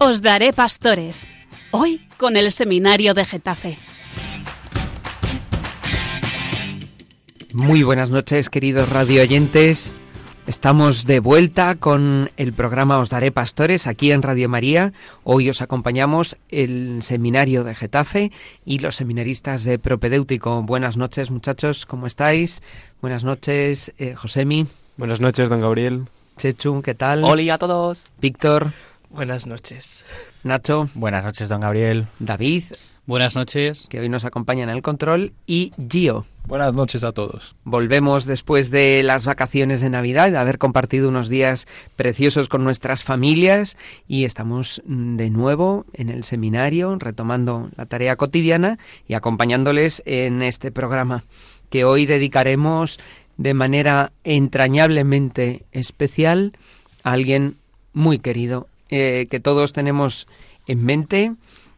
Os daré pastores. Hoy con el seminario de Getafe. Muy buenas noches, queridos radioyentes. Estamos de vuelta con el programa Os Daré Pastores aquí en Radio María. Hoy os acompañamos el seminario de Getafe y los seminaristas de Propedéutico. Buenas noches, muchachos, ¿cómo estáis? Buenas noches, eh, Josemi. Buenas noches, don Gabriel. Chechu, ¿qué tal? Hola a todos. Víctor. Buenas noches. Nacho. Buenas noches, don Gabriel. David. Buenas noches. Que hoy nos acompaña en el control. Y Gio. Buenas noches a todos. Volvemos después de las vacaciones de Navidad, de haber compartido unos días preciosos con nuestras familias y estamos de nuevo en el seminario retomando la tarea cotidiana y acompañándoles en este programa que hoy dedicaremos de manera entrañablemente especial a alguien muy querido eh, que todos tenemos en mente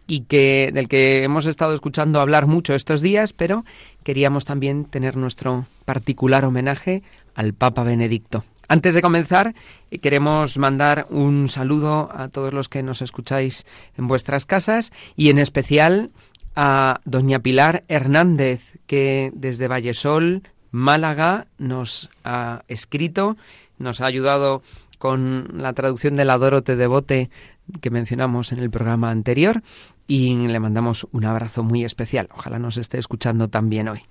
y que del que hemos estado escuchando hablar mucho estos días, pero queríamos también tener nuestro particular homenaje al Papa Benedicto. Antes de comenzar, eh, queremos mandar un saludo a todos los que nos escucháis en vuestras casas y en especial a doña Pilar Hernández, que desde Vallesol, Málaga, nos ha escrito, nos ha ayudado con la traducción del Adoro te devote que mencionamos en el programa anterior y le mandamos un abrazo muy especial. Ojalá nos esté escuchando también hoy.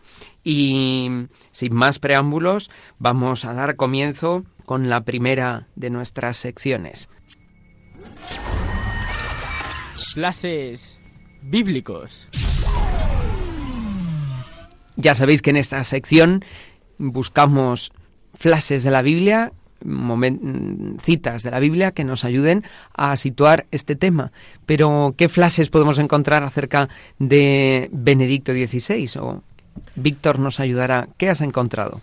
Y sin más preámbulos, vamos a dar comienzo con la primera de nuestras secciones. Clases bíblicos. Ya sabéis que en esta sección buscamos flashes de la Biblia citas de la Biblia que nos ayuden a situar este tema. Pero, ¿qué flashes podemos encontrar acerca de Benedicto XVI? O Víctor nos ayudará. ¿Qué has encontrado?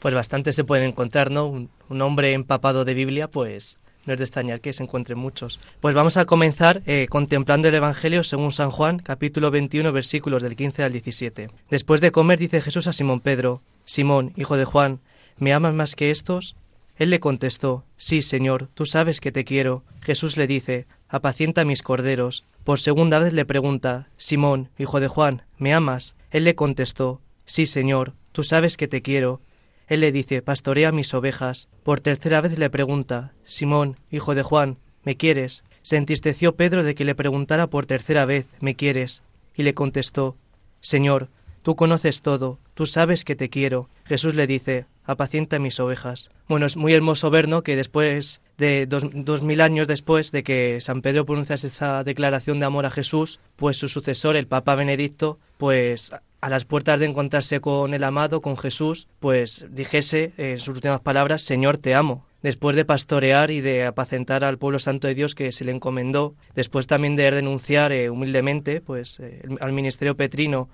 Pues bastante se pueden encontrar, ¿no? Un, un hombre empapado de Biblia, pues no es de extrañar que se encuentren muchos. Pues vamos a comenzar eh, contemplando el Evangelio según San Juan, capítulo 21, versículos del 15 al 17. Después de comer, dice Jesús a Simón Pedro, Simón, hijo de Juan, ¿me amas más que estos? Él le contestó, Sí, Señor, tú sabes que te quiero. Jesús le dice, Apacienta mis corderos. Por segunda vez le pregunta, Simón, hijo de Juan, ¿me amas? Él le contestó, Sí, Señor, tú sabes que te quiero. Él le dice, Pastorea mis ovejas. Por tercera vez le pregunta, Simón, hijo de Juan, ¿me quieres? Se entristeció Pedro de que le preguntara por tercera vez, ¿me quieres? Y le contestó, Señor, tú conoces todo, tú sabes que te quiero. Jesús le dice, apacienta mis ovejas. Bueno, es muy hermoso ver, ¿no? Que después de dos, mil años después de que San Pedro pronunciase esa declaración de amor a Jesús, pues su sucesor, el Papa Benedicto, pues a las puertas de encontrarse con el amado, con Jesús, pues dijese en sus últimas palabras, Señor, te amo. Después de pastorear y de apacentar al pueblo santo de Dios que se le encomendó, después también de denunciar eh, humildemente pues, eh, al ministerio petrino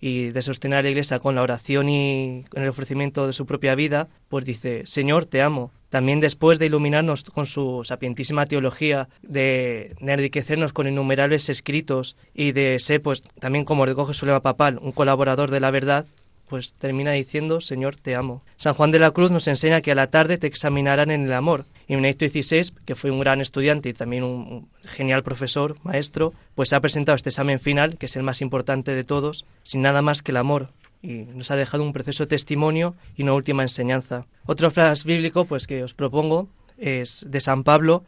y de sostener a la Iglesia con la oración y con el ofrecimiento de su propia vida, pues dice, Señor, te amo. También después de iluminarnos con su sapientísima teología, de, enriquecernos con innumerables escritos y de ser, pues también como recoge su lema papal, un colaborador de la verdad, pues termina diciendo, Señor, te amo. San Juan de la Cruz nos enseña que a la tarde te examinarán en el amor. Y Benedicto XVI, que fue un gran estudiante y también un genial profesor, maestro, pues ha presentado este examen final, que es el más importante de todos, sin nada más que el amor. Y nos ha dejado un precioso testimonio y una última enseñanza. Otro flash bíblico, pues que os propongo, es de San Pablo,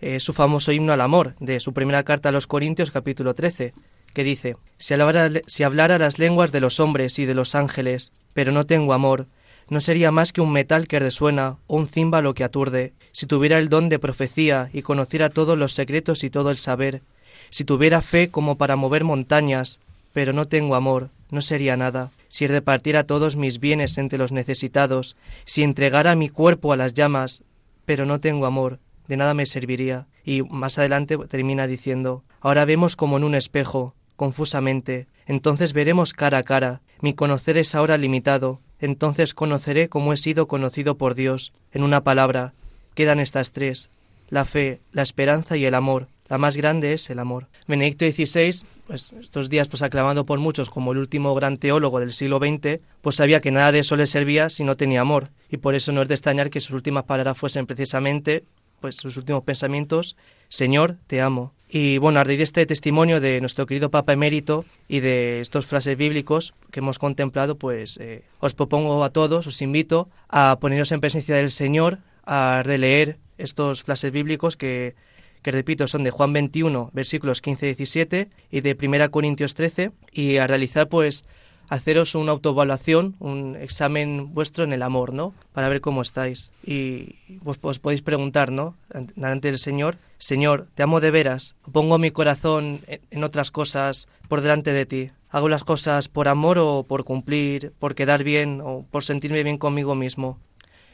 eh, su famoso himno al amor, de su primera carta a los Corintios, capítulo 13, que dice, si hablara, si hablara las lenguas de los hombres y de los ángeles, pero no tengo amor, no sería más que un metal que resuena o un címbalo que aturde, si tuviera el don de profecía y conociera todos los secretos y todo el saber, si tuviera fe como para mover montañas, pero no tengo amor, no sería nada, si repartiera todos mis bienes entre los necesitados, si entregara mi cuerpo a las llamas, pero no tengo amor, de nada me serviría. Y más adelante termina diciendo, ahora vemos como en un espejo, confusamente, entonces veremos cara a cara, mi conocer es ahora limitado, entonces conoceré cómo he sido conocido por Dios. En una palabra, quedan estas tres, la fe, la esperanza y el amor. La más grande es el amor. Benedicto XVI, pues estos días pues aclamado por muchos como el último gran teólogo del siglo XX, pues sabía que nada de eso le servía si no tenía amor, y por eso no es de extrañar que sus últimas palabras fuesen precisamente, pues sus últimos pensamientos, Señor, te amo. Y bueno, a raíz de este testimonio de nuestro querido Papa Emérito y de estos frases bíblicos que hemos contemplado, pues eh, os propongo a todos, os invito a poneros en presencia del Señor, a releer estos frases bíblicos que, que repito, son de Juan 21, versículos 15 y 17 y de 1 Corintios 13, y a realizar pues haceros una autoevaluación, un examen vuestro en el amor, ¿no? Para ver cómo estáis. Y vos, os podéis preguntar, ¿no? Ante el Señor, Señor, te amo de veras, pongo mi corazón en otras cosas por delante de ti. ¿Hago las cosas por amor o por cumplir, por quedar bien o por sentirme bien conmigo mismo?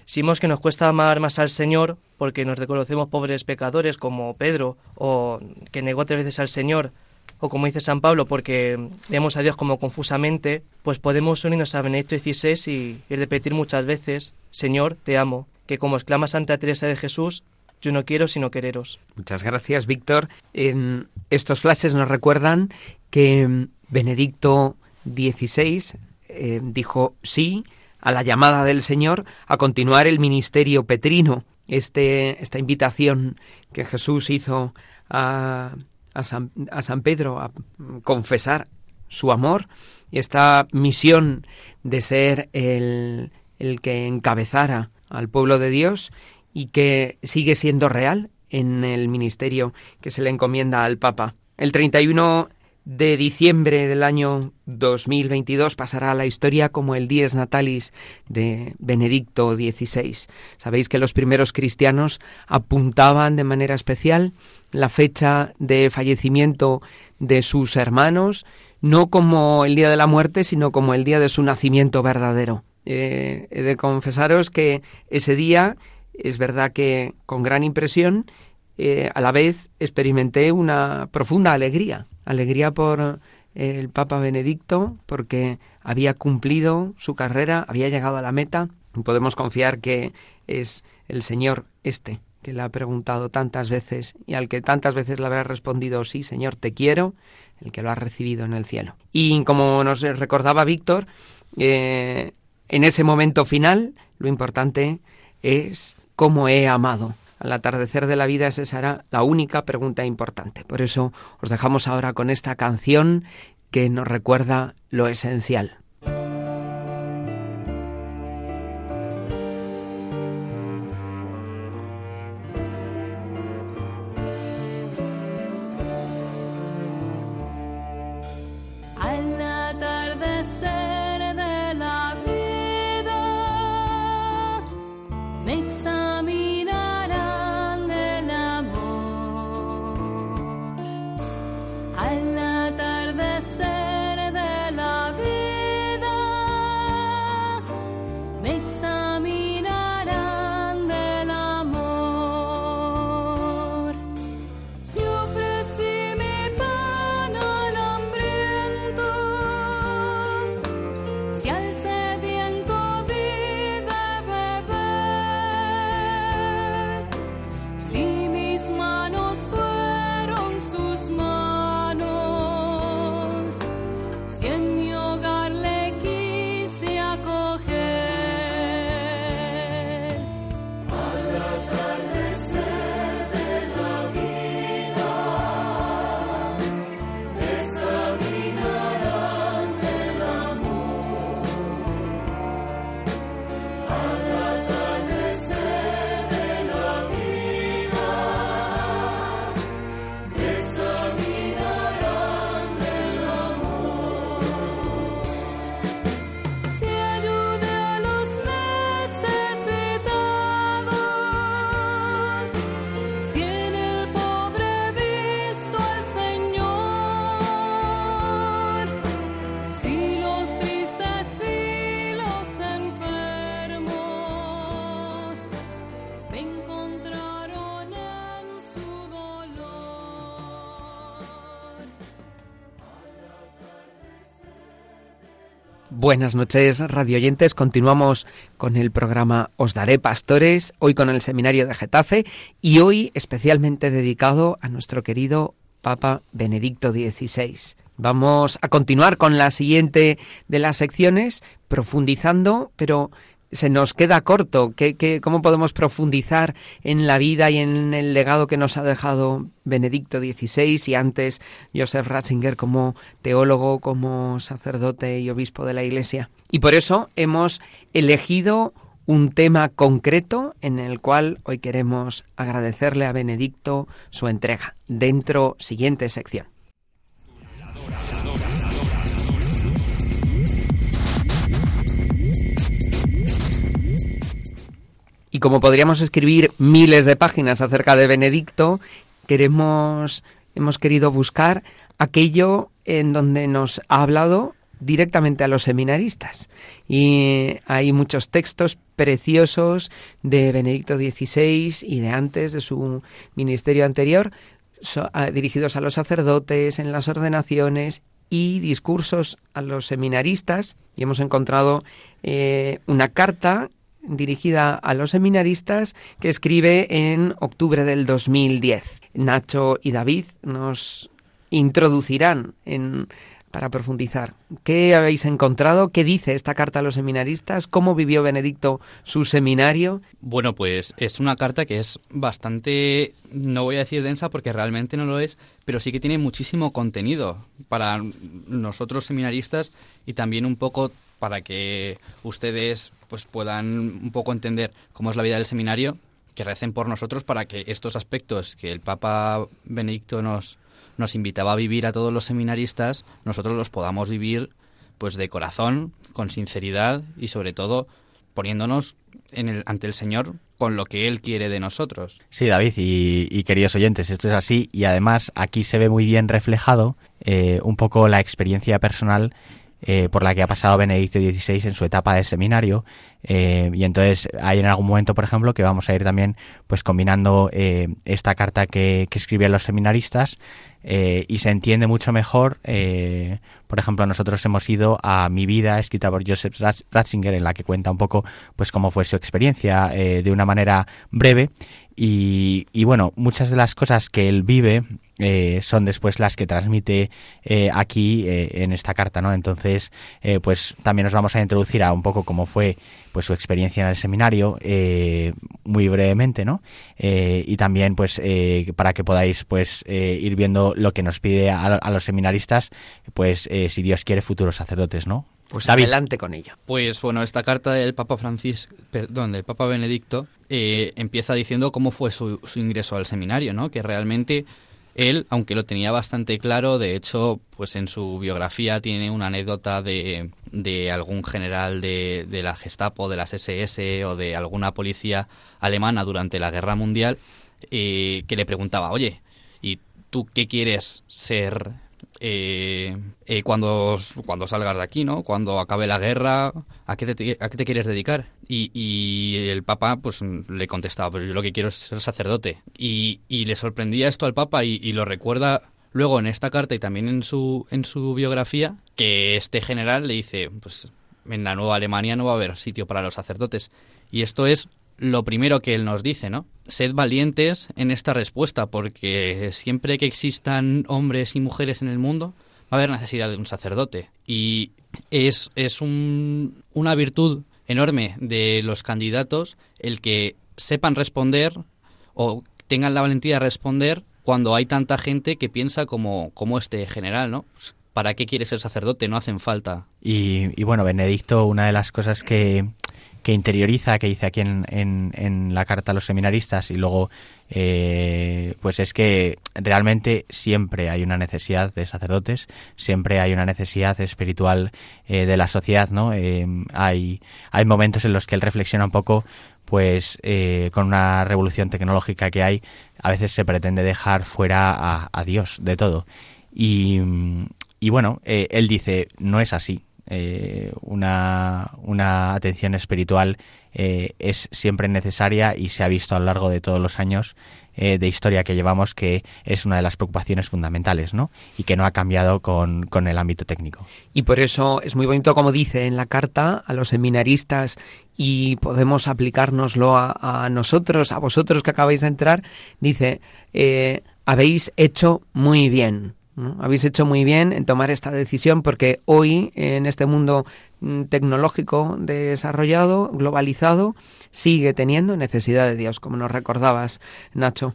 Si vemos que nos cuesta amar más al Señor porque nos reconocemos pobres pecadores como Pedro o que negó tres veces al Señor o como dice San Pablo, porque vemos a Dios como confusamente, pues podemos unirnos a Benedicto XVI y, repetir muchas veces, Señor, te amo, que como exclama Santa Teresa de Jesús, yo no quiero sino quereros. Muchas gracias, Víctor. En estos flashes nos recuerdan que Benedicto XVI eh, dijo sí a la llamada del Señor a continuar el ministerio petrino, este, esta invitación que Jesús hizo a a San, Pedro a confesar su amor y esta misión de ser el, el que encabezara al pueblo de Dios y que sigue siendo real en el ministerio que se le encomienda al Papa. El 31 de diciembre del año 2022 pasará a la historia como el Dies Natalis de Benedicto XVI. Sabéis que los primeros cristianos apuntaban de manera especial la fecha de fallecimiento de sus hermanos, no como el día de la muerte, sino como el día de su nacimiento verdadero. Eh, he de confesaros que ese día es verdad que con gran impresión, eh, a la vez experimenté una profunda alegría alegría por eh, el Papa Benedicto porque había cumplido su carrera, había llegado a la meta podemos confiar que es el Señor este que le ha preguntado tantas veces y al que tantas veces le habrá respondido sí, Señor, te quiero, el que lo ha recibido en el cielo. Y como nos recordaba Víctor, eh, en ese momento final lo importante es cómo he amado al atardecer de la vida esa será la única pregunta importante. Por eso os dejamos ahora con esta canción que nos recuerda lo esencial. Buenas noches, radioyentes. Continuamos con el programa Os Daré Pastores, hoy con el Seminario de Getafe y hoy especialmente dedicado a nuestro querido Papa Benedicto XVI. Vamos a continuar con la siguiente de las secciones, profundizando, pero se nos queda corto. ¿Qué, cómo podemos profundizar en la vida y en el legado que nos ha dejado Benedicto XVI y antes Joseph Ratzinger como teólogo, como sacerdote y obispo de la Iglesia? Y por eso hemos elegido un tema concreto en el cual hoy queremos agradecerle a Benedicto su entrega. Dentro, siguiente sección. Y como podríamos escribir miles de páginas acerca de Benedicto, queremos, hemos querido buscar aquello en donde nos ha hablado directamente a los seminaristas. Y hay muchos textos preciosos de Benedicto XVI y de antes, de su ministerio anterior, dirigidos a los sacerdotes en las ordenaciones y discursos a los seminaristas. Y hemos encontrado eh, una carta dirigida a los seminaristas que escribe en octubre del 2010. Nacho y David nos introducirán en para profundizar. ¿Qué habéis encontrado? ¿Qué dice esta carta a los seminaristas? ¿Cómo vivió Benedicto su seminario? Bueno, pues es una carta que es bastante, no voy a decir densa porque realmente no lo es, pero sí que tiene muchísimo contenido para nosotros seminaristas y también un poco para que ustedes pues puedan un poco entender cómo es la vida del seminario, que recen por nosotros para que estos aspectos que el Papa Benedicto nos nos invitaba a vivir a todos los seminaristas, nosotros los podamos vivir pues de corazón, con sinceridad y sobre todo poniéndonos en el, ante el Señor con lo que Él quiere de nosotros. Sí, David y, queridos oyentes, esto es así y además aquí se ve muy bien reflejado eh, un poco la experiencia personal eh, por la que ha pasado Benedicto XVI en su etapa de seminario. Eh, y entonces hay en algún momento, por ejemplo, que vamos a ir también pues combinando eh, esta carta que, que escribían los seminaristas y se entiende mucho mejor. por ejemplo, nosotros hemos ido a Mi vida, escrita por Joseph Ratzinger, en la que cuenta un poco pues cómo fue su experiencia de una manera breve. Y, y, bueno, muchas de las cosas que él vive eh, son después las que transmite eh, aquí eh, en esta carta, ¿no? Entonces, pues también nos vamos a introducir a un poco cómo fue pues su experiencia en el seminario, muy brevemente, ¿no? y también, pues, para que podáis, pues, ir viendo lo que nos pide a, los seminaristas, pues, si Dios quiere, futuros sacerdotes, ¿no? Pues adelante con ello. Pues bueno, esta carta del Papa Francisco, perdón, del Papa Benedicto, empieza diciendo cómo fue su, su ingreso al seminario, ¿no? Que realmente él, aunque lo tenía bastante claro, de hecho, pues en su biografía tiene una anécdota de, de algún general de, de la Gestapo, de las SS o de alguna policía alemana durante la Guerra Mundial eh, que le preguntaba, oye, ¿y tú qué quieres ser eh, eh, cuando, cuando salgas de aquí, ¿no? Cuando acabe la guerra, ¿a qué te, quieres dedicar? Y, el Papa pues le contestaba, pues yo lo que quiero es ser sacerdote. Y, y le sorprendía esto al Papa y, y, lo recuerda luego en esta carta y también en su, en su biografía, que este general le dice, pues en la nueva Alemania no va a haber sitio para los sacerdotes. Y esto es lo primero que él nos dice, ¿no? Sed valientes en esta respuesta, porque siempre que existan hombres y mujeres en el mundo, va a haber necesidad de un sacerdote. Y es, es un, una virtud enorme de los candidatos el que sepan responder o tengan la valentía de responder cuando hay tanta gente que piensa como, como este general, ¿no? Pues, ¿Para qué quiere ser sacerdote? No hacen falta. Y, y bueno, Benedicto, una de las cosas que, que interioriza, que dice aquí en, en, la carta a los seminaristas, y luego, eh, pues es que realmente siempre hay una necesidad de sacerdotes, siempre hay una necesidad espiritual eh, de la sociedad, ¿no? Eh, hay, hay momentos en los que él reflexiona un poco pues con una revolución tecnológica que hay, a veces se pretende dejar fuera a, a Dios de todo. Y, y bueno, él dice, no es así. Eh, una, una, atención espiritual eh, es siempre necesaria y se ha visto a lo largo de todos los años eh, de historia que llevamos que es una de las preocupaciones fundamentales, ¿no? Y que no ha cambiado con, con el ámbito técnico. Y por eso es muy bonito, como dice en la carta, a los seminaristas y podemos aplicárnoslo a, a nosotros, a vosotros que acabáis de entrar, dice, habéis hecho muy bien habéis hecho muy bien en tomar esta decisión porque hoy en este mundo mm, tecnológico desarrollado, globalizado, sigue teniendo necesidad de Dios, como nos recordabas, Nacho.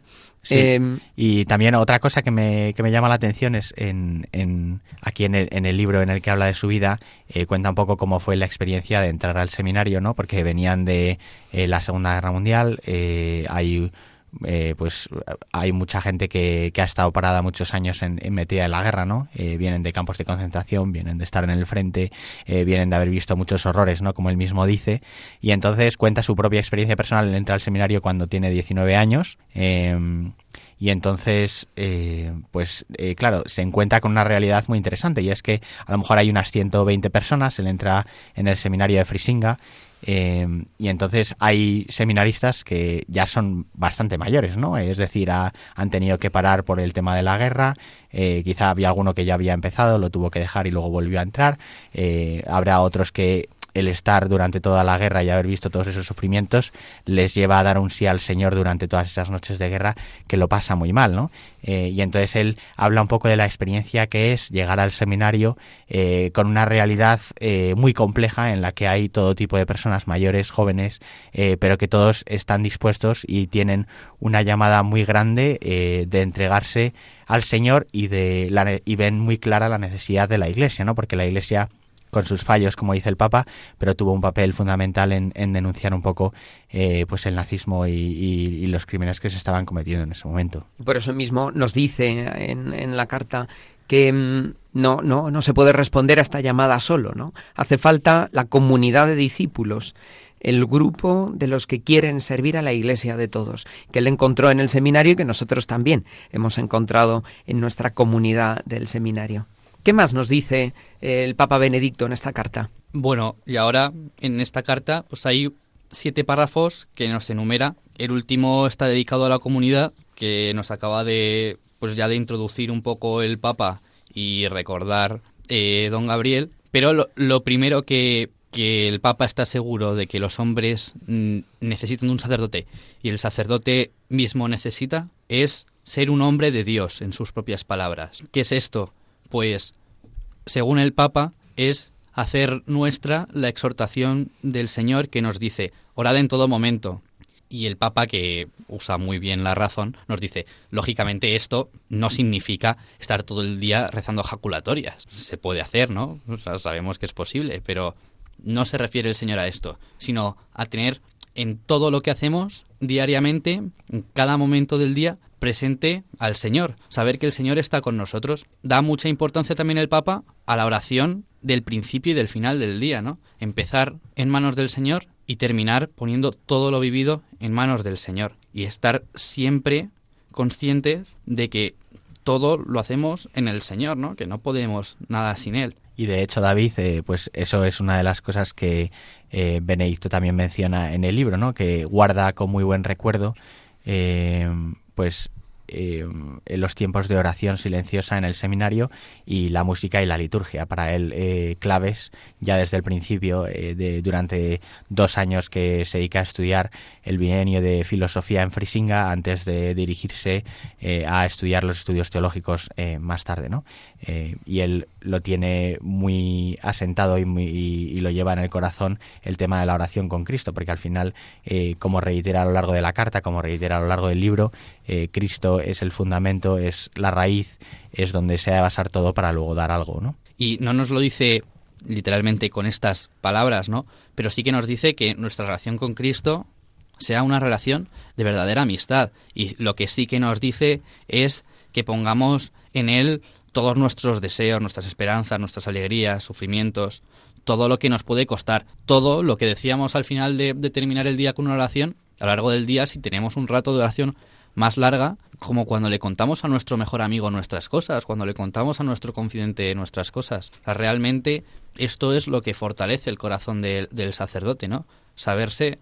Em, y también otra cosa que me, que me llama la atención es en, en aquí en el, en el, libro en el que habla de su vida, eh, cuenta un poco cómo fue la experiencia de entrar al seminario, ¿no? Porque venían de eh, la Segunda Guerra Mundial, eh, hay eh, pues hay mucha gente que, que, ha estado parada muchos años en, metida en la guerra, ¿no? Eh, vienen de campos de concentración, vienen de estar en el frente, eh, vienen de haber visto muchos horrores, ¿no? Como él mismo dice, y entonces cuenta su propia experiencia personal. Él entra al seminario cuando tiene 19 años. y entonces, pues claro, se encuentra con una realidad muy interesante y es que a lo mejor hay unas 120 personas, él entra en el seminario de Frisinga eh, y entonces hay seminaristas que ya son bastante mayores, ¿no? Es decir, han tenido que parar por el tema de la guerra. Eh, quizá había alguno que ya había empezado, lo tuvo que dejar y luego volvió a entrar. Eh, habrá otros que el estar durante toda la guerra y haber visto todos esos sufrimientos les lleva a dar un sí al Señor durante todas esas noches de guerra que lo pasa muy mal, ¿no? Eh, y entonces él habla un poco de la experiencia que es llegar al seminario eh, con una realidad eh, muy compleja en la que hay todo tipo de personas mayores, jóvenes, pero que todos están dispuestos y tienen una llamada muy grande de entregarse al Señor y de la, y ven muy clara la necesidad de la Iglesia, ¿no? Porque la Iglesia con sus fallos, como dice el Papa, pero tuvo un papel fundamental en, denunciar un poco eh, pues el nazismo y, los crímenes que se estaban cometiendo en ese momento. Por eso mismo nos dice en, la carta que mm, no, no, no se puede responder a esta llamada solo, ¿no? Hace falta la comunidad de discípulos, el grupo de los que quieren servir a la Iglesia de todos, que él encontró en el seminario y que nosotros también hemos encontrado en nuestra comunidad del seminario. ¿Qué más nos dice el Papa Benedicto en esta carta? Bueno, y ahora en esta carta pues hay siete párrafos que nos enumera. El último está dedicado a la comunidad, que nos acaba de pues ya de introducir un poco el Papa y recordar eh, don Gabriel. Pero lo, primero que, que, el Papa está seguro de que los hombres mm, necesitan un sacerdote y el sacerdote mismo necesita es ser un hombre de Dios, en sus propias palabras. ¿Qué es esto? Pues, según el Papa, es hacer nuestra la exhortación del Señor que nos dice, orad en todo momento. Y el Papa, que usa muy bien la razón, nos dice, lógicamente esto no significa estar todo el día rezando jaculatorias. Se puede hacer, ¿no? sabemos que es posible, pero no se refiere el Señor a esto, sino a tener en todo lo que hacemos diariamente, en cada momento del día, presente al Señor, saber que el Señor está con nosotros. Da mucha importancia también el Papa a la oración del principio y del final del día, ¿no? Empezar en manos del Señor y terminar poniendo todo lo vivido en manos del Señor y estar siempre conscientes de que todo lo hacemos en el Señor, ¿no? Que no podemos nada sin él. Y de hecho, David, eh, pues eso es una de las cosas que eh, Benedicto también menciona en el libro, ¿no? Que guarda con muy buen recuerdo eh, pues eh, en los tiempos de oración silenciosa en el seminario y la música y la liturgia. Para él, eh, claves ya desde el principio, eh, durante dos años que se dedica a estudiar el bienio de filosofía en Frisinga antes de dirigirse a estudiar los estudios teológicos más tarde. ¿no? y él lo tiene muy asentado y, y, lo lleva en el corazón el tema de la oración con Cristo, porque al final, como reitera a lo largo de la carta, como reitera a lo largo del libro, Cristo es el fundamento, es la raíz, es donde se ha de basar todo para luego dar algo, ¿no? Y no nos lo dice literalmente con estas palabras, ¿no? Pero sí que nos dice que nuestra relación con Cristo sea una relación de verdadera amistad. Y lo que sí que nos dice es que pongamos en Él todos nuestros deseos, nuestras esperanzas, nuestras alegrías, sufrimientos, todo lo que nos puede costar, todo lo que decíamos al final de terminar el día con una oración, a lo largo del día, si tenemos un rato de oración más larga, como cuando le contamos a nuestro mejor amigo nuestras cosas, cuando le contamos a nuestro confidente nuestras cosas. realmente esto es lo que fortalece el corazón del sacerdote, ¿no? Saberse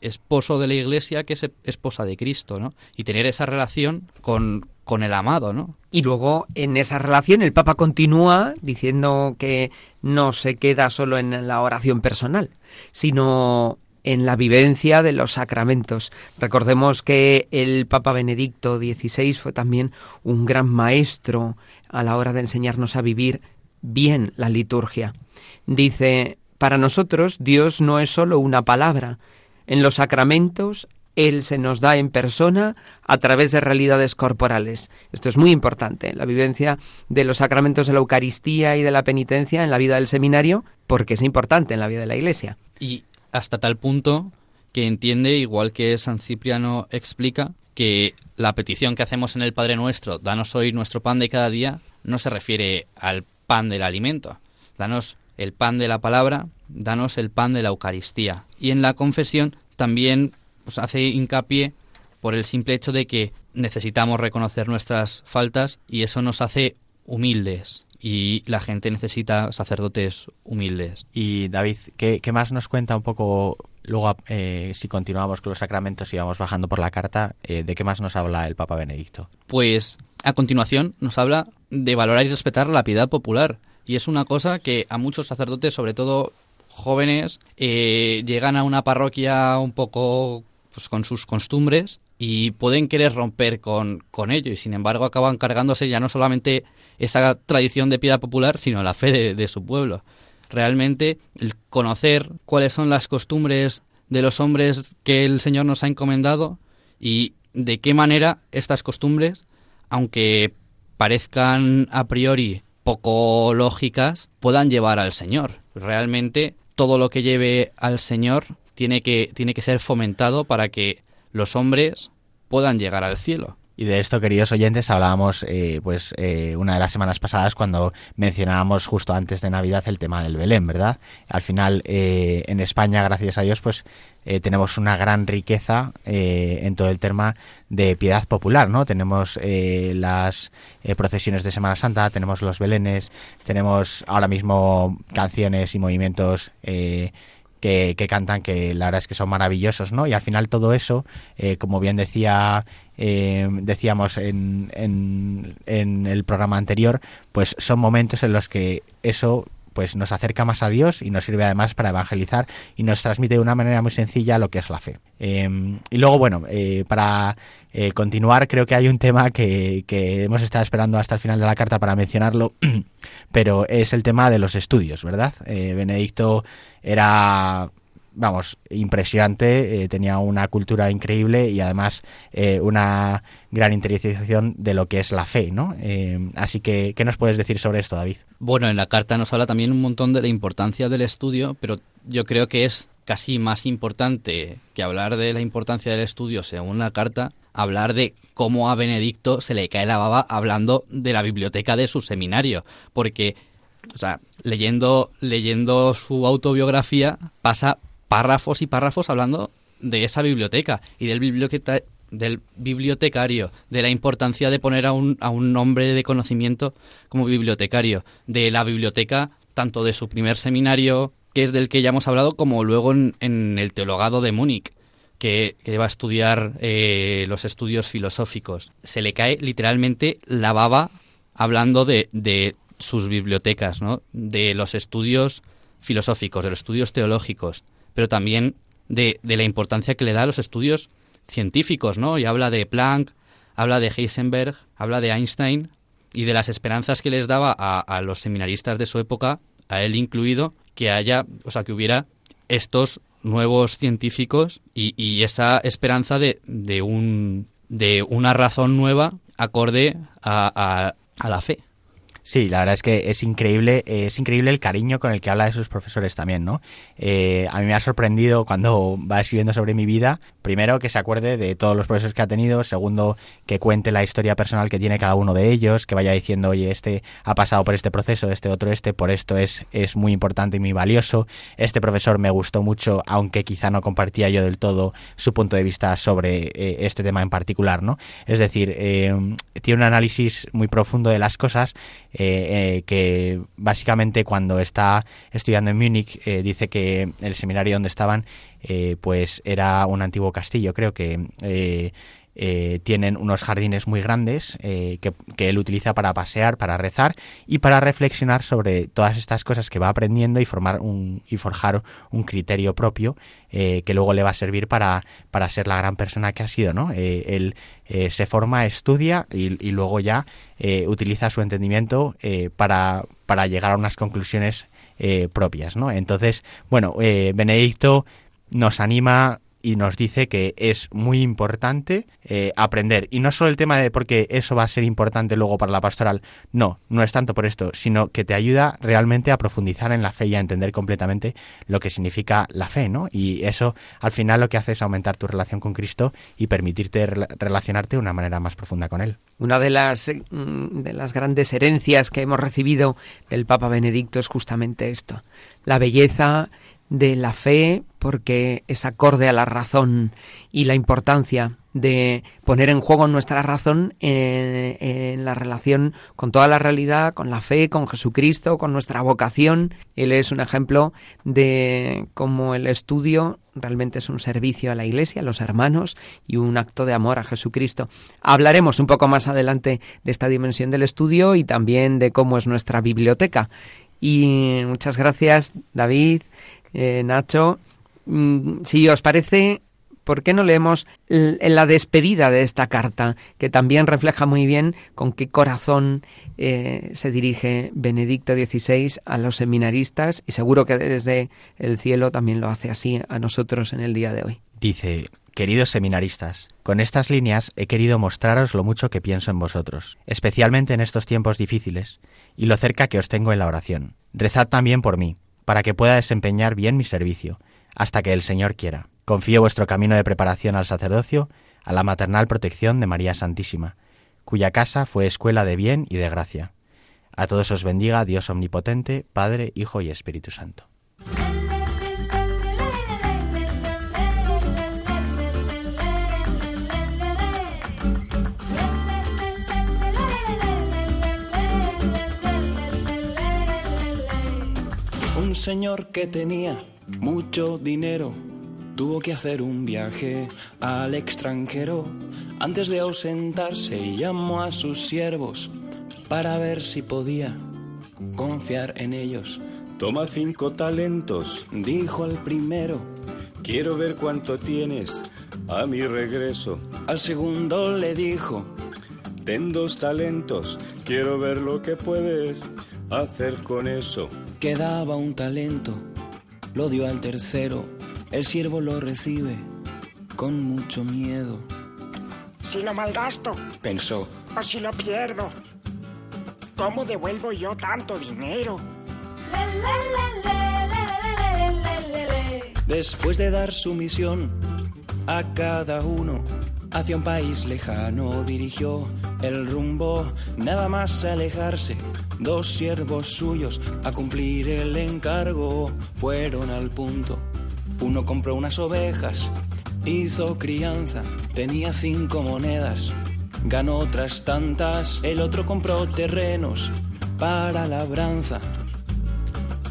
esposo de la iglesia que es esposa de Cristo, ¿no? Y tener esa relación con, con el amado, ¿no? Y luego en esa relación el Papa continúa diciendo que no se queda solo en la oración personal, sino en la vivencia de los sacramentos. Recordemos que el Papa Benedicto XVI fue también un gran maestro a la hora de enseñarnos a vivir bien la liturgia. Dice, para nosotros Dios no es solo una palabra. En los sacramentos él se nos da en persona a través de realidades corporales. Esto es muy importante, la vivencia de los sacramentos de la Eucaristía y de la penitencia en la vida del seminario, porque es importante en la vida de la Iglesia. Y hasta tal punto que entiende, igual que San Cipriano explica, que la petición que hacemos en el Padre Nuestro, danos hoy nuestro pan de cada día, no se refiere al pan del alimento. Danos el pan de la palabra, danos el pan de la Eucaristía. Y en la confesión también pues, hace hincapié por el simple hecho de que necesitamos reconocer nuestras faltas y eso nos hace humildes y la gente necesita sacerdotes humildes. Y David, ¿qué, más nos cuenta un poco luego, eh, si continuamos con los sacramentos y vamos bajando por la carta, eh, de qué más nos habla el Papa Benedicto? Pues a continuación nos habla de valorar y respetar la piedad popular. Y es una cosa que a muchos sacerdotes, sobre todo jóvenes, eh, llegan a una parroquia un poco pues, con sus costumbres y pueden querer romper con, con ello y sin embargo acaban cargándose ya no solamente esa tradición de piedad popular, sino la fe de, su pueblo. Realmente el conocer cuáles son las costumbres de los hombres que el Señor nos ha encomendado y de qué manera estas costumbres, aunque parezcan a priori poco lógicas, puedan llevar al Señor. Realmente todo lo que lleve al Señor tiene que, tiene que ser fomentado para que los hombres puedan llegar al cielo. Y de esto, queridos oyentes, hablábamos eh, pues eh, una de las semanas pasadas cuando mencionábamos justo antes de Navidad el tema del Belén, ¿verdad? Al final, eh, en España, gracias a Dios, pues tenemos una gran riqueza en todo el tema de piedad popular, ¿no? Tenemos las procesiones de Semana Santa, tenemos los Belenes, tenemos ahora mismo canciones y movimientos que, cantan, que la verdad es que son maravillosos, ¿no? Y al final todo eso, eh, como bien decía eh, decíamos en, en, el programa anterior, pues son momentos en los que eso pues nos acerca más a Dios y nos sirve además para evangelizar y nos transmite de una manera muy sencilla lo que es la fe. Em, y luego, bueno, eh, para continuar, creo que hay un tema que, que, hemos estado esperando hasta el final de la carta para mencionarlo, pero es el tema de los estudios, ¿verdad? Benedicto era vamos, impresionante, eh, tenía una cultura increíble y además eh, una gran interiorización de lo que es la fe, ¿no? Eh, así que, ¿qué nos puedes decir sobre esto, David? Bueno, en la carta nos habla también un montón de la importancia del estudio, pero yo creo que es casi más importante que hablar de la importancia del estudio según la carta, hablar de cómo a Benedicto se le cae la baba hablando de la biblioteca de su seminario, porque o sea, leyendo, leyendo su autobiografía, pasa párrafos y párrafos hablando de esa biblioteca y del, del bibliotecario, de la importancia de poner a un, a un hombre de conocimiento como bibliotecario, de la biblioteca tanto de su primer seminario, que es del que ya hemos hablado, como luego en, el teologado de Múnich. Que, va a estudiar eh, los estudios filosóficos. Se le cae literalmente la baba hablando de, de sus bibliotecas, ¿no? de los estudios filosóficos, de los estudios teológicos, pero también de, la importancia que le da a los estudios científicos, ¿no? Y habla de Planck, habla de Heisenberg, habla de Einstein y de las esperanzas que les daba a, los seminaristas de su época, a él incluido, que haya, o sea, que hubiera estos nuevos científicos y, esa esperanza de, de, un, de una razón nueva acorde a la fe. Sí, la verdad es que es increíble, es increíble el cariño con el que habla de sus profesores también, ¿no? Eh, a mí me ha sorprendido cuando va escribiendo sobre mi vida, primero que se acuerde de todos los profesores que ha tenido, segundo que cuente la historia personal que tiene cada uno de ellos, que vaya diciendo, oye, este ha pasado por este proceso, este otro este, por esto es, es muy importante y muy valioso, este profesor me gustó mucho, aunque quizá no compartía yo del todo su punto de vista sobre eh, este tema en particular, ¿no? Es decir, eh, tiene un análisis muy profundo de las cosas eh, eh, que básicamente cuando está estudiando en Múnich eh, dice que el seminario donde estaban pues era un antiguo castillo, creo que eh, tienen unos jardines muy grandes eh, que, él utiliza para pasear, para rezar y para reflexionar sobre todas estas cosas que va aprendiendo y formar un, y forjar un criterio propio eh, que luego le va a servir para, para ser la gran persona que ha sido, ¿no? él se forma, estudia y, y luego ya utiliza su entendimiento para, para llegar a unas conclusiones propias, ¿no? Entonces, bueno, Benedicto nos anima y nos dice que es muy importante eh, aprender. Y no solo el tema de porque eso va a ser importante luego para la pastoral, no, no es tanto por esto, sino que te ayuda realmente a profundizar en la fe y a entender completamente lo que significa la fe, ¿no? Y eso al final lo que hace es aumentar tu relación con Cristo y permitirte relacionarte de una manera más profunda con Él. Una de las, mm, de las grandes herencias que hemos recibido del Papa Benedicto es justamente esto, la belleza de la fe porque es acorde a la razón y la importancia de poner en juego nuestra razón en, la relación con toda la realidad, con la fe, con Jesucristo, con nuestra vocación. Él es un ejemplo de cómo el estudio realmente es un servicio a la Iglesia, a los hermanos y un acto de amor a Jesucristo. Hablaremos un poco más adelante de esta dimensión del estudio y también de cómo es nuestra biblioteca. Y muchas gracias, David. Eh, Nacho, si os parece, ¿por qué no leemos la despedida de esta carta, que también refleja muy bien con qué corazón eh, se dirige Benedicto XVI a los seminaristas y seguro que desde el cielo también lo hace así a nosotros en el día de hoy? Dice, queridos seminaristas, con estas líneas he querido mostraros lo mucho que pienso en vosotros, especialmente en estos tiempos difíciles, y lo cerca que os tengo en la oración. Rezad también por mí, para que pueda desempeñar bien mi servicio, hasta que el Señor quiera. Confío vuestro camino de preparación al sacerdocio, a la maternal protección de María Santísima, cuya casa fue escuela de bien y de gracia. A todos os bendiga Dios Omnipotente, Padre, Hijo y Espíritu Santo. Un señor que tenía mucho dinero tuvo que hacer un viaje al extranjero. Antes de ausentarse llamó a sus siervos para ver si podía confiar en ellos. Toma cinco talentos, dijo el primero. Quiero ver cuánto tienes a mi regreso. Al segundo le dijo, ten dos talentos, quiero ver lo que puedes hacer con eso quedaba un talento, lo dio al tercero, el siervo lo recibe con mucho miedo. Si lo malgasto, pensó, o si lo pierdo, ¿cómo devuelvo yo tanto dinero? Después de dar su misión a cada uno, hacia un país lejano dirigió el rumbo, nada más alejarse Dos siervos suyos a cumplir el encargo fueron al punto. Uno compró unas ovejas, hizo crianza, tenía cinco monedas, ganó otras tantas. El otro compró terrenos para labranza.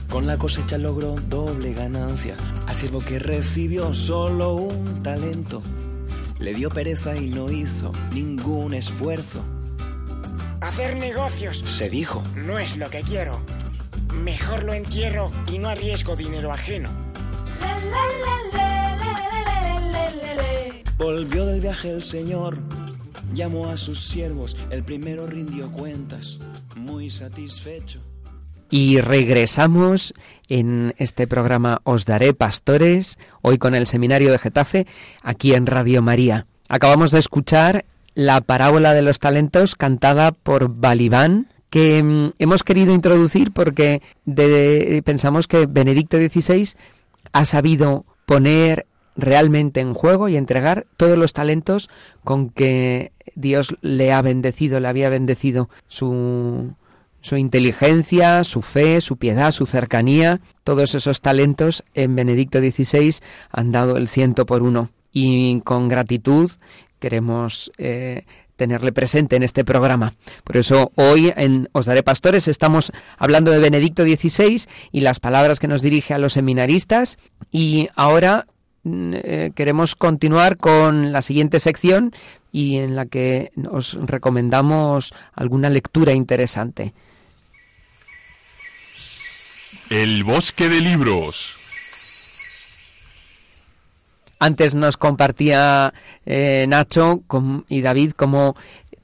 Con la cosecha logró doble ganancia. Al siervo que recibió solo un talento, le dio pereza y no hizo ningún esfuerzo Hacer negocios, se dijo, no es lo que quiero. Mejor lo entierro y no arriesgo dinero ajeno. Volvió del viaje el señor, llamó a sus siervos, el primero rindió cuentas, muy satisfecho. Y regresamos en este programa Os Daré Pastores, hoy con el Seminario de Getafe, aquí en Radio María. Acabamos de escuchar la parábola de los talentos cantada por Balibán, que mm, hemos querido introducir porque pensamos que Benedicto XVI ha sabido poner realmente en juego y entregar todos los talentos con que Dios le ha bendecido, le había bendecido su, su inteligencia, su fe, su piedad, su cercanía, todos esos talentos en Benedicto XVI han dado el ciento por uno. Y con gratitud queremos eh, tenerle presente en este programa. Por eso hoy en Os Daré Pastores estamos hablando de Benedicto XVI y las palabras que nos dirige a los seminaristas y ahora mm, eh, queremos continuar con la siguiente sección y en la que os recomendamos alguna lectura interesante. El bosque de libros. Antes nos compartía eh, Nacho y David cómo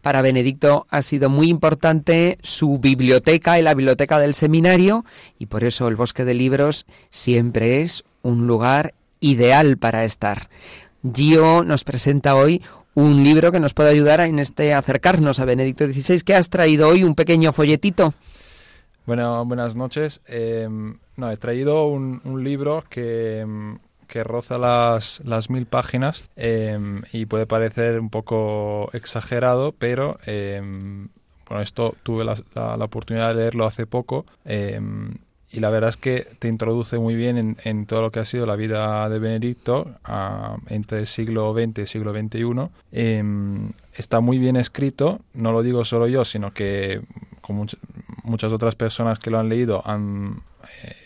para Benedicto ha sido muy importante su biblioteca y la biblioteca del seminario y por eso el bosque de libros siempre es un lugar ideal para estar. Gio nos presenta hoy un libro que nos puede ayudar en este acercarnos a Benedicto XVI. ¿Qué has traído hoy? ¿Un pequeño folletito? Bueno, buenas noches. Em, no, he traído un, un libro que, em, que roza las, las mil páginas em, y puede parecer un poco exagerado, pero em, bueno, esto tuve la, la, oportunidad de leerlo hace poco em, y la verdad es que te introduce muy bien en, en todo lo que ha sido la vida de Benedicto entre el siglo XX y siglo XXI. está muy bien escrito, no lo digo solo yo, sino que como muchas otras personas que lo han leído han,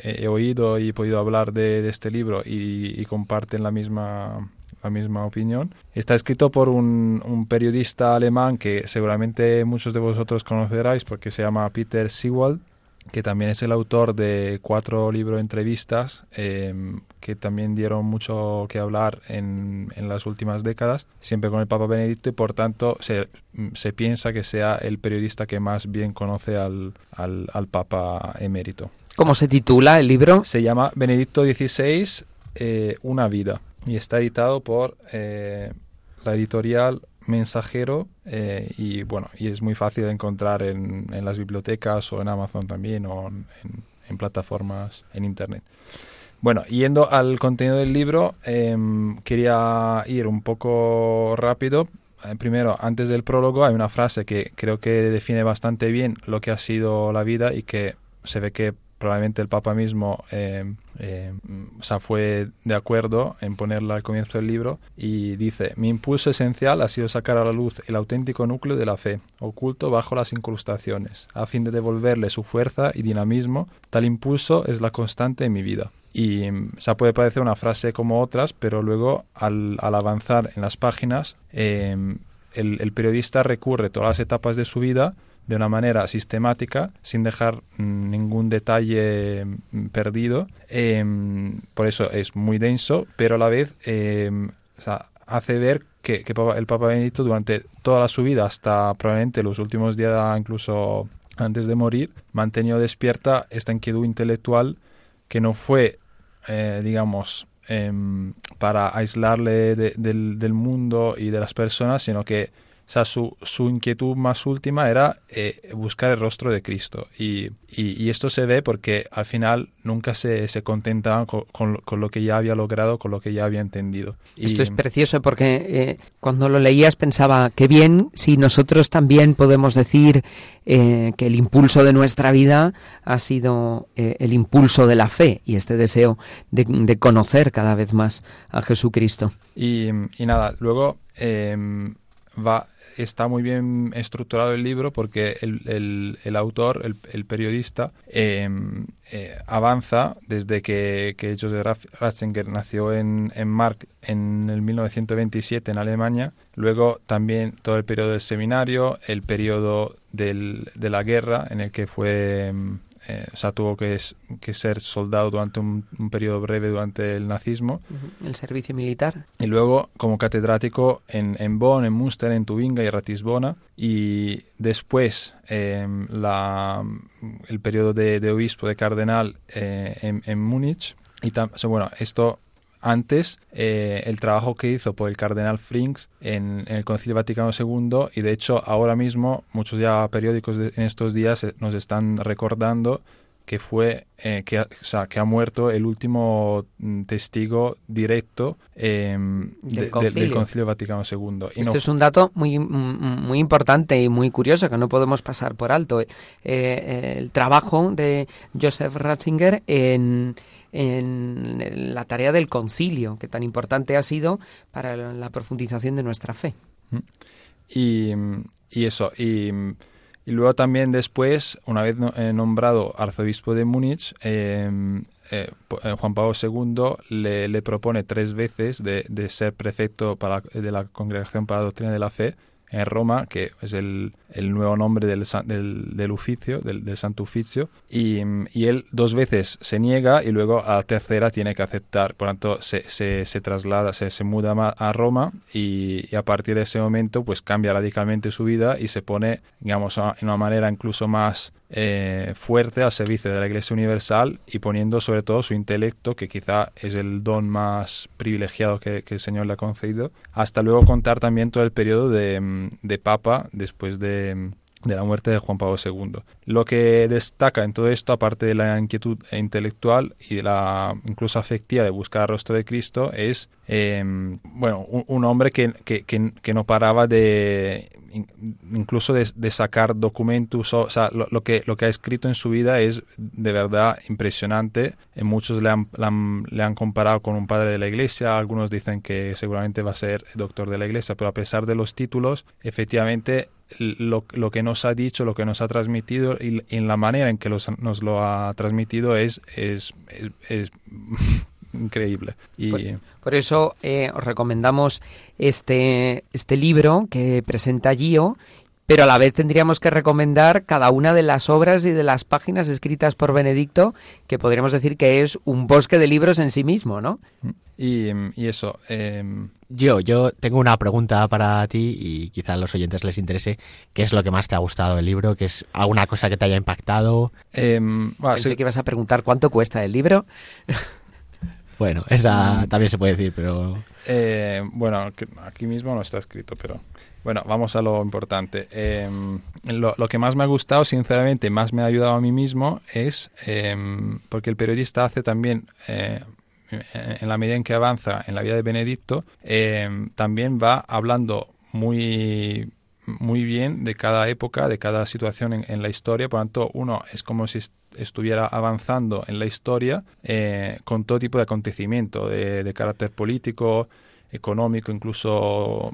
he, oído y he podido hablar de, este libro y, comparten la misma la misma opinión. Está escrito por un, un, periodista alemán que seguramente muchos de vosotros conoceráis porque se llama Peter Siewald, que también es el autor de cuatro libros de entrevistas em, que también dieron mucho que hablar en, en, las últimas décadas, siempre con el Papa Benedicto y por tanto se, se piensa que sea el periodista que más bien conoce al, al, al Papa emérito. ¿Cómo se titula el libro? Se llama Benedicto XVI, eh, Una vida, y está editado por eh, la editorial Mensajero eh, y bueno, y es muy fácil de encontrar en, las bibliotecas o en Amazon también o en, plataformas en Internet. Bueno, yendo al contenido del libro, em, quería ir un poco rápido. primero, antes del prólogo hay una frase que creo que define bastante bien lo que ha sido la vida y que se ve que probablemente el Papa mismo eh, eh, fue de acuerdo en ponerla al comienzo del libro y dice, mi impulso esencial ha sido sacar a la luz el auténtico núcleo de la fe, oculto bajo las incrustaciones, a fin de devolverle su fuerza y dinamismo. Tal impulso es la constante en mi vida. Y o puede parecer una frase como otras, pero luego al, avanzar en las páginas, eh, el, el periodista recurre todas las etapas de su vida de una manera sistemática, sin dejar mm, ningún detalle mm, perdido. Em, por eso es muy denso, pero a la vez em, hace ver que, el Papa Benedicto durante toda su vida, hasta probablemente los últimos días, incluso antes de morir, mantenió despierta esta inquietud intelectual que no fue, eh, digamos, em, para aislarle del, del mundo y de las personas, sino que o sea, su, su inquietud más última era eh, buscar el rostro de Cristo. Y, y, esto se ve porque al final nunca se, se contentaban con, con, lo que ya había logrado, con lo que ya había entendido. Esto es precioso porque eh, cuando lo leías pensaba, qué bien si nosotros también podemos decir eh, que el impulso de nuestra vida ha sido el impulso de la fe y este deseo de, de conocer cada vez más a Jesucristo. Y, y nada, luego em, va está muy bien estructurado el libro porque el, el, autor, el, periodista, em, eh, avanza desde que, que Joseph Ratzinger nació en, en Mark en el 1927 en Alemania, luego también todo el periodo del seminario, el periodo del, de la guerra en el que fue em, eh, o sea, tuvo que, que, ser soldado durante un, periodo breve durante el nazismo. El servicio militar. Y luego como catedrático en, en Bonn, en Münster, en Tubinga y Ratisbona. Y después em, la, el periodo de, de, obispo, de cardenal eh, en, en Múnich. Y bueno, esto antes eh, el trabajo que hizo por el cardenal Frings en, el Concilio Vaticano II y de hecho ahora mismo muchos ya periódicos en estos días eh, nos están recordando que fue eh, que, o sea, que ha muerto el último mm, testigo directo em, del, concilio. Vaticano II. Y este es un dato muy, mm, muy importante y muy curioso que no podemos pasar por alto. el trabajo de Joseph Ratzinger en en la tarea del concilio, que tan importante ha sido para la profundización de nuestra fe. Mm. Y, y eso, y, y, luego también después, una vez eh, nombrado arzobispo de Múnich, em, eh, eh, Juan Pablo II le, le, propone tres veces de, de ser prefecto para, de la Congregación para la Doctrina de la Fe en Roma, que es el, el nuevo nombre del, del, del oficio, del, del, Santo Oficio, y, y, él dos veces se niega y luego a la tercera tiene que aceptar. Por tanto, se, se, se traslada, se, se, muda a Roma y, y, a partir de ese momento pues cambia radicalmente su vida y se pone, digamos, en una manera incluso más eh, fuerte al servicio de la Iglesia Universal y poniendo sobre todo su intelecto, que quizá es el don más privilegiado que, que el Señor le ha concedido, hasta luego contar también todo el periodo de, de Papa después de, de la muerte de Juan Pablo II. Lo que destaca en todo esto, aparte de la inquietud intelectual y de la incluso afectiva de buscar el rostro de Cristo, es eh, bueno un, hombre que, que, que, que, no paraba de incluso de, sacar documentos, o, sea, lo, que, lo que ha escrito en su vida es de verdad impresionante. En muchos le han, le han comparado con un padre de la iglesia, algunos dicen que seguramente va a ser doctor de la iglesia, pero a pesar de los títulos, efectivamente lo, lo, que nos ha dicho, lo que nos ha transmitido y, en la manera en que los, nos lo ha transmitido es, es, es, es increíble. Y... Por, por eso eh, os recomendamos este, este libro que presenta Gio pero a la vez tendríamos que recomendar cada una de las obras y de las páginas escritas por Benedicto, que podríamos decir que es un bosque de libros en sí mismo, ¿no? Y, y eso. Eh... Yo, yo tengo una pregunta para ti y quizá a los oyentes les interese. ¿Qué es lo que más te ha gustado del libro? ¿Qué es alguna cosa que te haya impactado? Eh, bueno, Pensé sí. que ibas a preguntar cuánto cuesta el libro. Bueno, esa también se puede decir, pero... Eh, bueno, aquí mismo no está escrito, pero... Bueno, vamos a lo importante. Eh, lo, lo, que más me ha gustado, sinceramente, más me ha ayudado a mí mismo, es eh, porque el periodista hace también, eh, en la medida en que avanza en la vida de Benedicto, también va hablando muy muy bien de cada época, de cada situación en, la historia. Por lo tanto, uno es como si estuviera avanzando en la historia eh, con todo tipo de acontecimiento de, carácter político, económico, incluso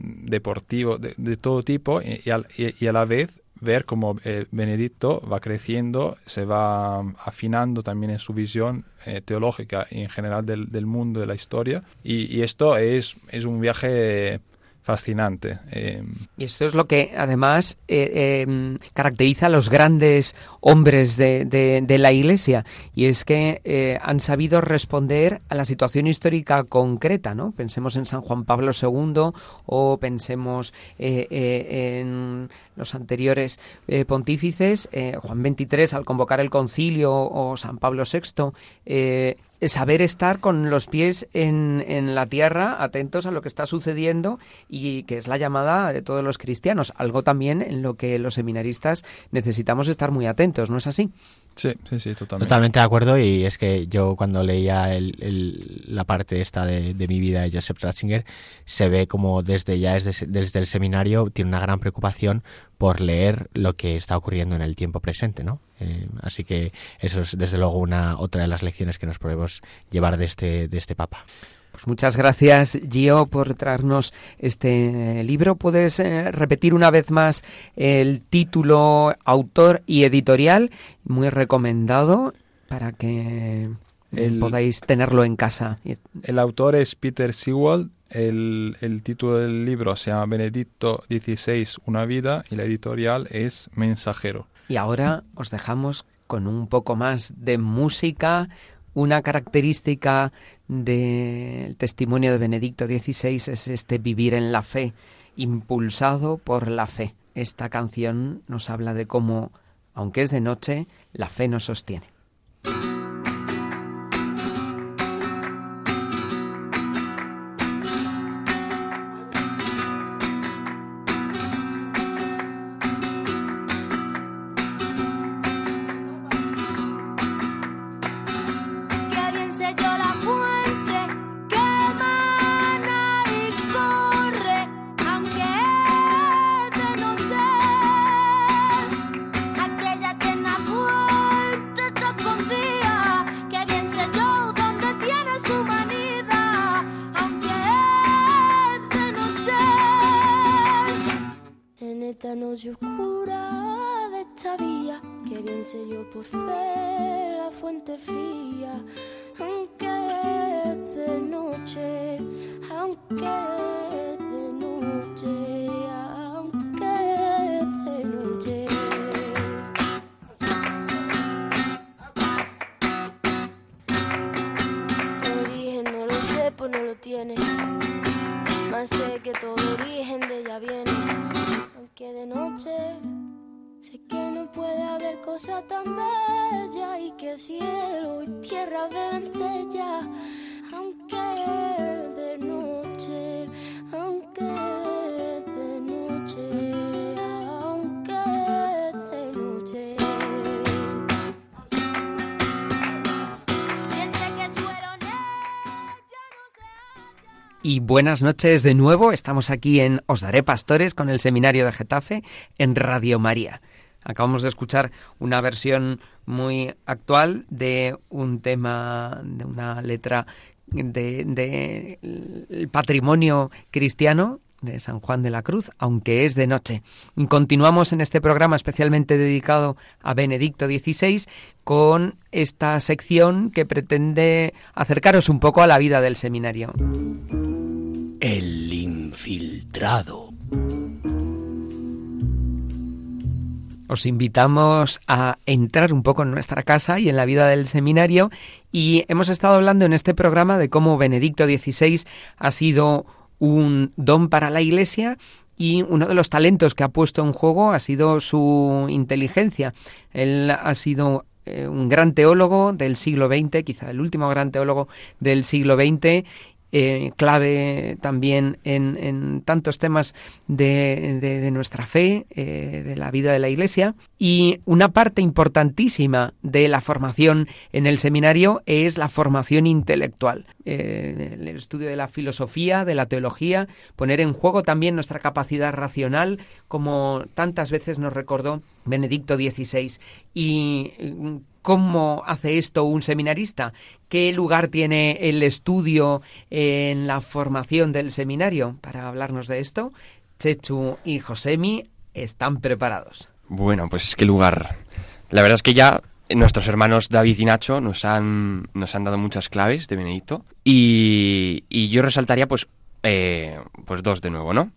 deportivo, de, todo tipo, y, a la vez ver cómo eh, Benedicto va creciendo, se va afinando también en su visión eh, teológica y en general del, mundo, de la historia. Y, esto es, es un viaje fascinante. Eh, y esto es lo que además eh, eh, caracteriza a los grandes hombres de, de, de la Iglesia, y es que eh, han sabido responder a la situación histórica concreta, ¿no? Pensemos en San Juan Pablo II o pensemos en los anteriores pontífices, Juan XXIII al convocar el concilio o San Pablo VI, saber estar con los pies en, en, la tierra, atentos a lo que está sucediendo y que es la llamada de todos los cristianos, algo también en lo que los seminaristas necesitamos estar muy atentos, ¿no es así? Sí, sí, sí, totalmente. Totalmente de acuerdo y es que yo cuando leía el, el, la parte esta de, de, mi vida de Joseph Ratzinger, se ve como desde ya desde, desde el seminario tiene una gran preocupación por leer lo que está ocurriendo en el tiempo presente, ¿no? Eh, así que eso es desde luego una otra de las lecciones que nos podemos llevar de este, de este Papa. Pues muchas gracias, Gio, por traernos este libro. ¿Puedes eh, repetir una vez más el título, autor y editorial? Muy recomendado para que el, podáis tenerlo en casa. El autor es Peter Sewell. El, el, título del libro se llama Benedicto XVI, Una vida, y la editorial es Mensajero. Y ahora os dejamos con un poco más de música, una característica del testimonio de Benedicto XVI es este vivir en la fe, impulsado por la fe. Esta canción nos habla de cómo, aunque es de noche, la fe nos sostiene. Y buenas noches de nuevo. Estamos aquí en Os Daré Pastores con el Seminario de Getafe en Radio María. Acabamos de escuchar una versión muy actual de un tema, de una letra de, de el patrimonio cristiano de San Juan de la Cruz, aunque es de noche. Continuamos en este programa especialmente dedicado a Benedicto XVI con esta sección que pretende acercaros un poco a la vida del seminario. El infiltrado. Os invitamos a entrar un poco en nuestra casa y en la vida del seminario y hemos estado hablando en este programa de cómo Benedicto XVI ha sido un don para la Iglesia y uno de los talentos que ha puesto en juego ha sido su inteligencia. Él ha sido eh, un gran teólogo del siglo XX, quizá el último gran teólogo del siglo XX, eh, clave también en, tantos temas de, nuestra fe, eh, de la vida de la Iglesia. Y una parte importantísima de la formación en el seminario es la formación intelectual. Eh, el estudio de la filosofía, de la teología, poner en juego también nuestra capacidad racional, como tantas veces nos recordó Benedicto XVI. Y ¿Cómo hace esto un seminarista? ¿Qué lugar tiene el estudio en la formación del seminario? Para hablarnos de esto, Chechu y Josemi están preparados. Bueno, pues qué lugar. La verdad es que ya nuestros hermanos David y Nacho nos han, nos han dado muchas claves de Benedicto y, y yo resaltaría pues, eh, pues dos de nuevo, ¿no?